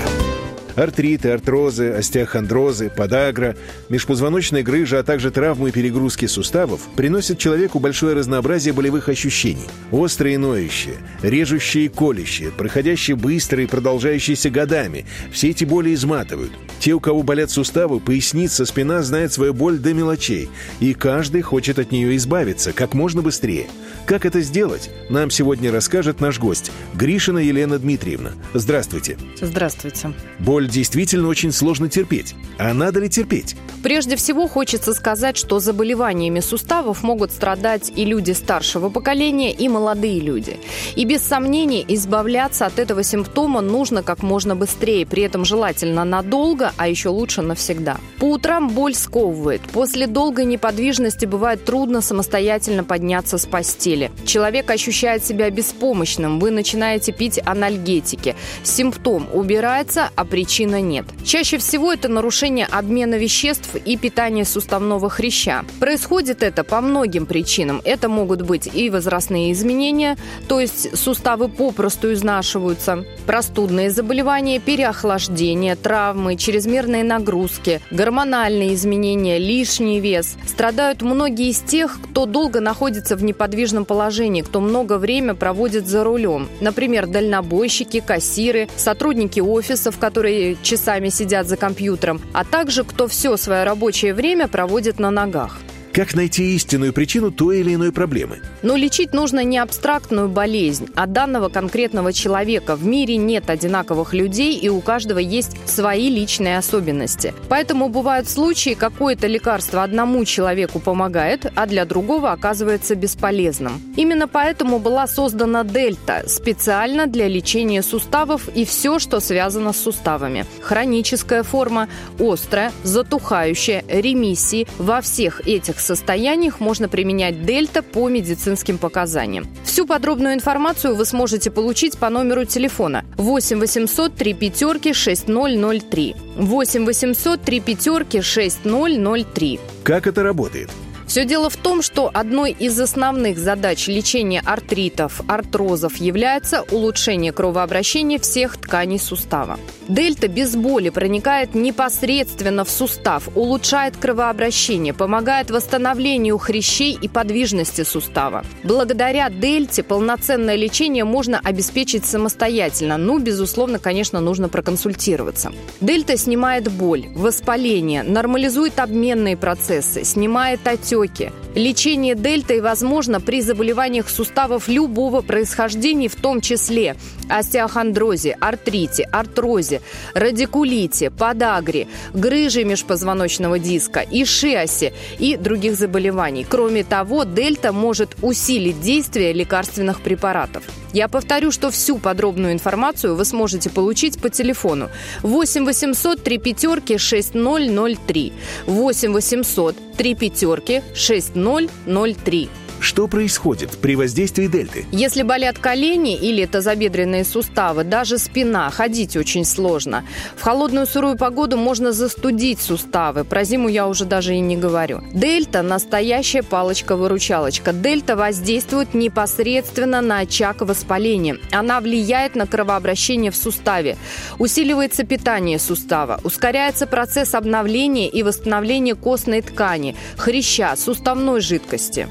Артриты, артрозы, остеохондрозы, подагра, межпозвоночная грыжа, а также травмы и перегрузки суставов приносят человеку большое разнообразие болевых ощущений. Острые и ноющие, режущие и колющие, проходящие быстро и продолжающиеся годами. Все эти боли изматывают. Те, у кого болят суставы, поясница, спина знают свою боль до мелочей. И каждый хочет от нее избавиться как можно быстрее. Как это сделать, нам сегодня расскажет наш гость Гришина Елена Дмитриевна. Здравствуйте. Здравствуйте. Боль действительно очень сложно терпеть. А надо ли терпеть? Прежде всего хочется сказать, что заболеваниями суставов могут страдать и люди старшего поколения, и молодые люди. И без сомнений избавляться от этого симптома нужно как можно быстрее, при этом желательно надолго, а еще лучше навсегда. По утрам боль сковывает. После долгой неподвижности бывает трудно самостоятельно подняться с постели. Человек ощущает себя беспомощным, вы начинаете пить анальгетики. Симптом убирается, а причина нет. Чаще всего это нарушение обмена веществ и питания суставного хряща. Происходит это по многим причинам. Это могут быть и возрастные изменения, то есть суставы попросту изнашиваются, простудные заболевания, переохлаждение, травмы, чрезмерные нагрузки, гормональные изменения, лишний вес. Страдают многие из тех, кто долго находится в неподвижном положении, кто много время проводит за рулем. Например, дальнобойщики, кассиры, сотрудники офисов, которые часами сидят за компьютером, а также кто все свое рабочее время проводит на ногах. Как найти истинную причину той или иной проблемы? Но лечить нужно не абстрактную болезнь, а данного конкретного человека. В мире нет одинаковых людей, и у каждого есть свои личные особенности. Поэтому бывают случаи, какое-то лекарство одному человеку помогает, а для другого оказывается бесполезным. Именно поэтому была создана Дельта специально для лечения суставов и все, что связано с суставами. Хроническая форма, острая, затухающая, ремиссии. Во всех этих состояниях можно применять Дельта по медицинским показаниям. Всю подробную информацию вы сможете получить по номеру телефона 8 800 3 пятерки 6003. 8 800 3 пятерки 6003. Как это работает? Все дело в том, что одной из основных задач лечения артритов, артрозов является улучшение кровообращения всех тканей сустава. Дельта без боли проникает непосредственно в сустав, улучшает кровообращение, помогает восстановлению хрящей и подвижности сустава. Благодаря дельте полноценное лечение можно обеспечить самостоятельно. Ну, безусловно, конечно, нужно проконсультироваться. Дельта снимает боль, воспаление, нормализует обменные процессы, снимает отеки, Лечение дельтой возможно при заболеваниях суставов любого происхождения, в том числе остеохондрозе, артрите, артрозе, радикулите, подагре, грыже межпозвоночного диска, ишиасе и других заболеваний. Кроме того, дельта может усилить действие лекарственных препаратов. Я повторю, что всю подробную информацию вы сможете получить по телефону 8 800 3 пятерки 6003 8 800 3 пятерки 6003. Что происходит при воздействии дельты? Если болят колени или тазобедренные суставы, даже спина, ходить очень сложно. В холодную сырую погоду можно застудить суставы. Про зиму я уже даже и не говорю. Дельта – настоящая палочка-выручалочка. Дельта воздействует непосредственно на очаг воспаления. Она влияет на кровообращение в суставе. Усиливается питание сустава. Ускоряется процесс обновления и восстановления костной ткани, хряща, суставной жидкости.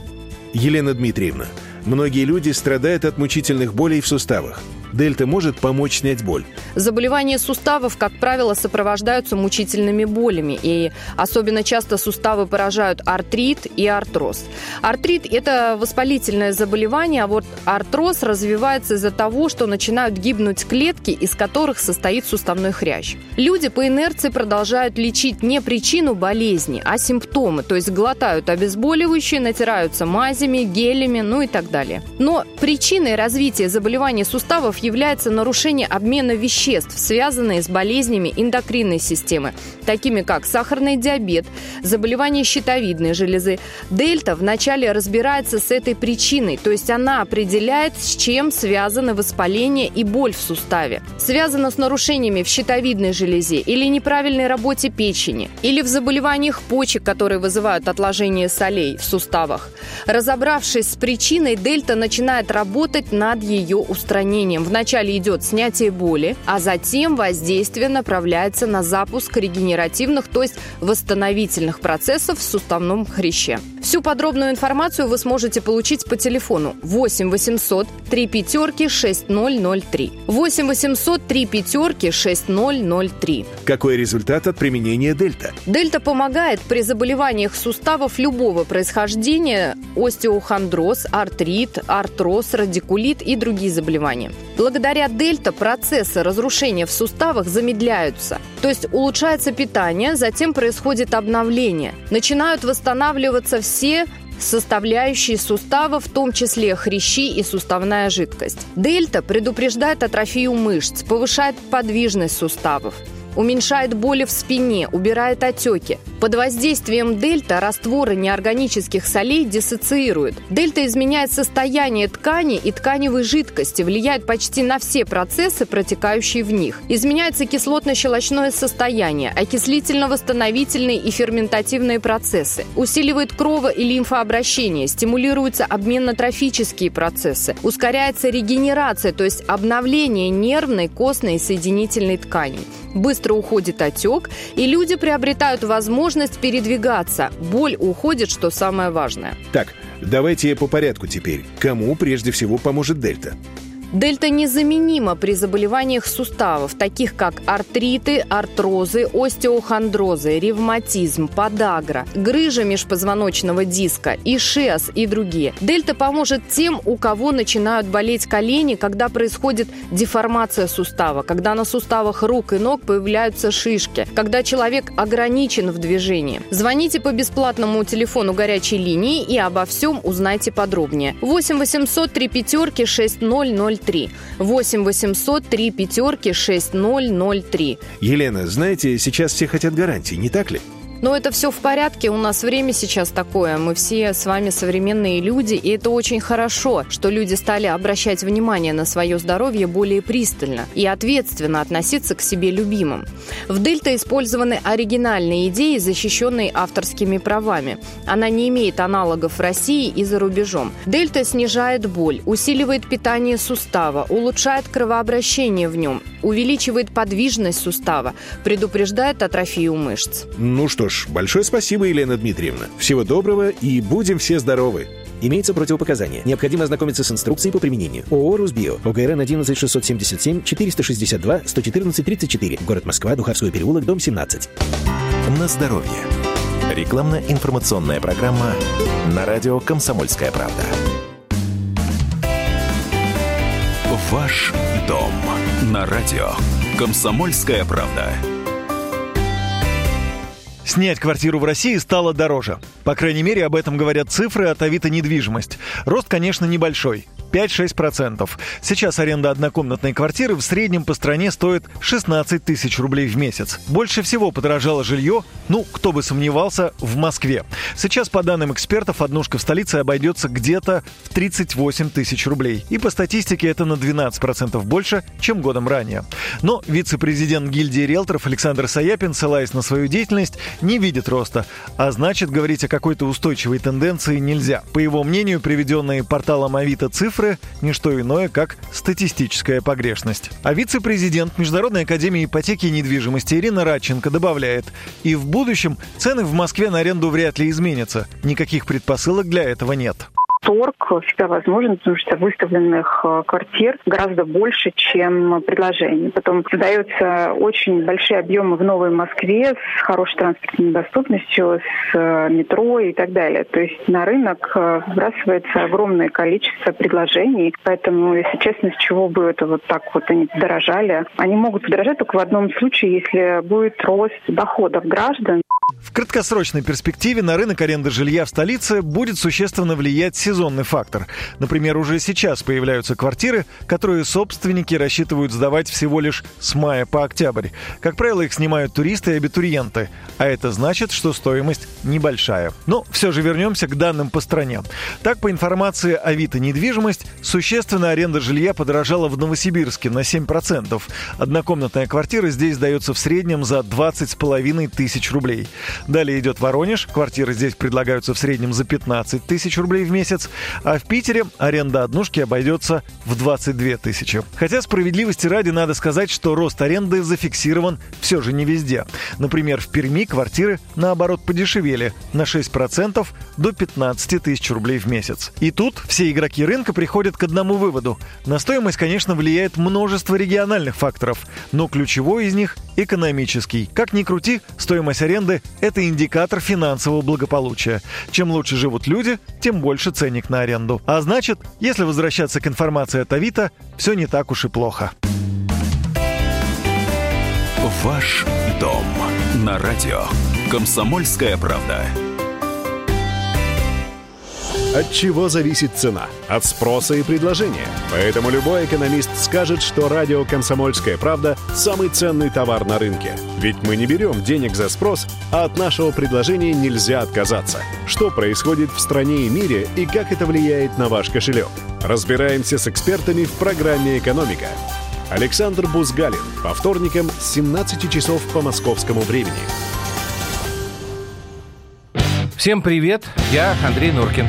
Елена Дмитриевна, многие люди страдают от мучительных болей в суставах. Дельта может помочь снять боль. Заболевания суставов, как правило, сопровождаются мучительными болями. И особенно часто суставы поражают артрит и артроз. Артрит – это воспалительное заболевание, а вот артроз развивается из-за того, что начинают гибнуть клетки, из которых состоит суставной хрящ. Люди по инерции продолжают лечить не причину болезни, а симптомы, то есть глотают обезболивающие, натираются мазями, гелями, ну и так далее. Но причиной развития заболеваний суставов является нарушение обмена веществ, связанные с болезнями эндокринной системы, такими как сахарный диабет, заболевание щитовидной железы. Дельта вначале разбирается с этой причиной, то есть она определяет, с чем связаны воспаление и боль в суставе. Связано с нарушениями в щитовидной железе или неправильной работе печени, или в заболеваниях почек, которые вызывают отложение солей в суставах. Разобравшись с причиной, дельта начинает работать над ее устранением. Вначале идет снятие боли, а затем воздействие направляется на запуск регенеративных, то есть восстановительных процессов в суставном хряще. Всю подробную информацию вы сможете получить по телефону 8 800 3 пятерки 6003. 8 800 3 пятерки 6003. Какой результат от применения дельта? Дельта помогает при заболеваниях суставов любого происхождения, остеохондроз, артрит, артроз, радикулит и другие заболевания. Благодаря дельта процессы разрушения в суставах замедляются. То есть улучшается питание, затем происходит обновление. Начинают восстанавливаться все составляющие сустава, в том числе хрящи и суставная жидкость. Дельта предупреждает атрофию мышц, повышает подвижность суставов уменьшает боли в спине, убирает отеки. Под воздействием дельта растворы неорганических солей диссоциируют. Дельта изменяет состояние ткани и тканевой жидкости, влияет почти на все процессы, протекающие в них. Изменяется кислотно-щелочное состояние, окислительно-восстановительные и ферментативные процессы. Усиливает крово- и лимфообращение, стимулируются обменно-трофические процессы, ускоряется регенерация, то есть обновление нервной, костной и соединительной тканей быстро уходит отек, и люди приобретают возможность передвигаться. Боль уходит, что самое важное. Так, давайте по порядку теперь. Кому прежде всего поможет дельта? Дельта незаменима при заболеваниях суставов, таких как артриты, артрозы, остеохондрозы, ревматизм, подагра, грыжа межпозвоночного диска, ишиас и другие. Дельта поможет тем, у кого начинают болеть колени, когда происходит деформация сустава, когда на суставах рук и ног появляются шишки, когда человек ограничен в движении. Звоните по бесплатному телефону горячей линии и обо всем узнайте подробнее. 8 800 3 пятерки 6003. 8 800 3 пятерки 6003. Елена, знаете, сейчас все хотят гарантий, не так ли? Но это все в порядке, у нас время сейчас такое. Мы все с вами современные люди, и это очень хорошо, что люди стали обращать внимание на свое здоровье более пристально и ответственно относиться к себе любимым. В Дельта использованы оригинальные идеи, защищенные авторскими правами. Она не имеет аналогов в России и за рубежом. Дельта снижает боль, усиливает питание сустава, улучшает кровообращение в нем, увеличивает подвижность сустава, предупреждает атрофию мышц. Ну что ж, большое спасибо, Елена Дмитриевна. Всего доброго и будем все здоровы. Имеются противопоказания. Необходимо ознакомиться с инструкцией по применению. ООО «Русбио». ОГРН 11 677 462 114 34. Город Москва, Духовской переулок, дом 17. На здоровье. Рекламно-информационная программа на радио «Комсомольская правда». Ваш дом на радио «Комсомольская правда». Снять квартиру в России стало дороже. По крайней мере, об этом говорят цифры от Авито недвижимость. Рост, конечно, небольшой. 5-6%. Сейчас аренда однокомнатной квартиры в среднем по стране стоит 16 тысяч рублей в месяц. Больше всего подорожало жилье, ну, кто бы сомневался, в Москве. Сейчас, по данным экспертов, однушка в столице обойдется где-то в 38 тысяч рублей. И по статистике это на 12% больше, чем годом ранее. Но вице-президент гильдии риэлторов Александр Саяпин, ссылаясь на свою деятельность, не видит роста. А значит, говорить о какой-то устойчивой тенденции нельзя. По его мнению, приведенные порталом Авито цифры цифры – не что иное, как статистическая погрешность. А вице-президент Международной академии ипотеки и недвижимости Ирина Радченко добавляет, и в будущем цены в Москве на аренду вряд ли изменятся. Никаких предпосылок для этого нет торг всегда возможен, потому что выставленных э, квартир гораздо больше, чем предложений. Потом продаются очень большие объемы в Новой Москве с хорошей транспортной доступностью, с э, метро и так далее. То есть на рынок э, выбрасывается огромное количество предложений. Поэтому, если честно, с чего бы это вот так вот они подорожали? Они могут подорожать только в одном случае, если будет рост доходов граждан. В краткосрочной перспективе на рынок аренды жилья в столице будет существенно влиять сезонный фактор. Например, уже сейчас появляются квартиры, которые собственники рассчитывают сдавать всего лишь с мая по октябрь. Как правило, их снимают туристы и абитуриенты, а это значит, что стоимость небольшая. Но все же вернемся к данным по стране. Так, по информации Авито недвижимость, существенно аренда жилья подорожала в Новосибирске на 7%. Однокомнатная квартира здесь сдается в среднем за 20,5 тысяч рублей. Далее идет Воронеж. Квартиры здесь предлагаются в среднем за 15 тысяч рублей в месяц. А в Питере аренда однушки обойдется в 22 тысячи. Хотя справедливости ради надо сказать, что рост аренды зафиксирован все же не везде. Например, в Перми квартиры наоборот подешевели на 6% до 15 тысяч рублей в месяц. И тут все игроки рынка приходят к одному выводу. На стоимость, конечно, влияет множество региональных факторов, но ключевой из них – экономический. Как ни крути, стоимость аренды это индикатор финансового благополучия. Чем лучше живут люди, тем больше ценник на аренду. А значит, если возвращаться к информации от Авито, все не так уж и плохо. Ваш дом на радио. Комсомольская правда. От чего зависит цена? От спроса и предложения. Поэтому любой экономист скажет, что радио «Комсомольская правда» – самый ценный товар на рынке. Ведь мы не берем денег за спрос, а от нашего предложения нельзя отказаться. Что происходит в стране и мире и как это влияет на ваш кошелек? Разбираемся с экспертами в программе «Экономика». Александр Бузгалин по вторникам с 17 часов по московскому времени. Всем привет, я Андрей Нуркин.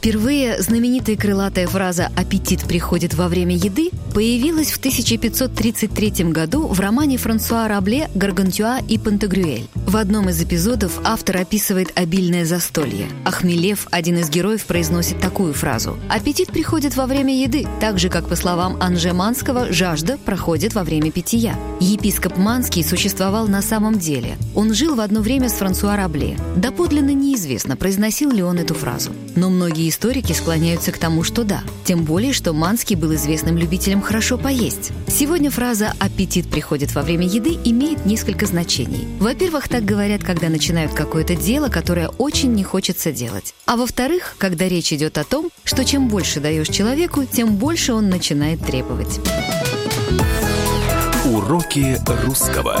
Впервые знаменитая крылатая фраза «аппетит приходит во время еды» появилась в 1533 году в романе Франсуа Рабле «Гаргантюа и Пантагрюэль». В одном из эпизодов автор описывает обильное застолье. Ахмелев, один из героев, произносит такую фразу «Аппетит приходит во время еды, так же, как, по словам Анже Манского, жажда проходит во время питья». Епископ Манский существовал на самом деле. Он жил в одно время с Франсуа Рабле. Доподлинно неизвестно, произносил ли он эту фразу. Но многие историки склоняются к тому, что да. Тем более, что Манский был известным любителем хорошо поесть. Сегодня фраза «аппетит приходит во время еды» имеет несколько значений. Во-первых, так говорят, когда начинают какое-то дело, которое очень не хочется делать. А во-вторых, когда речь идет о том, что чем больше даешь человеку, тем больше он начинает требовать. Уроки русского.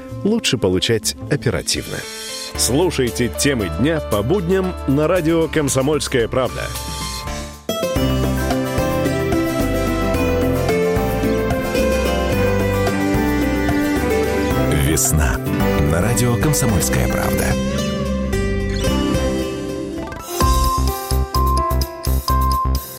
лучше получать оперативно. Слушайте темы дня по будням на радио «Комсомольская правда». Весна. На радио «Комсомольская правда».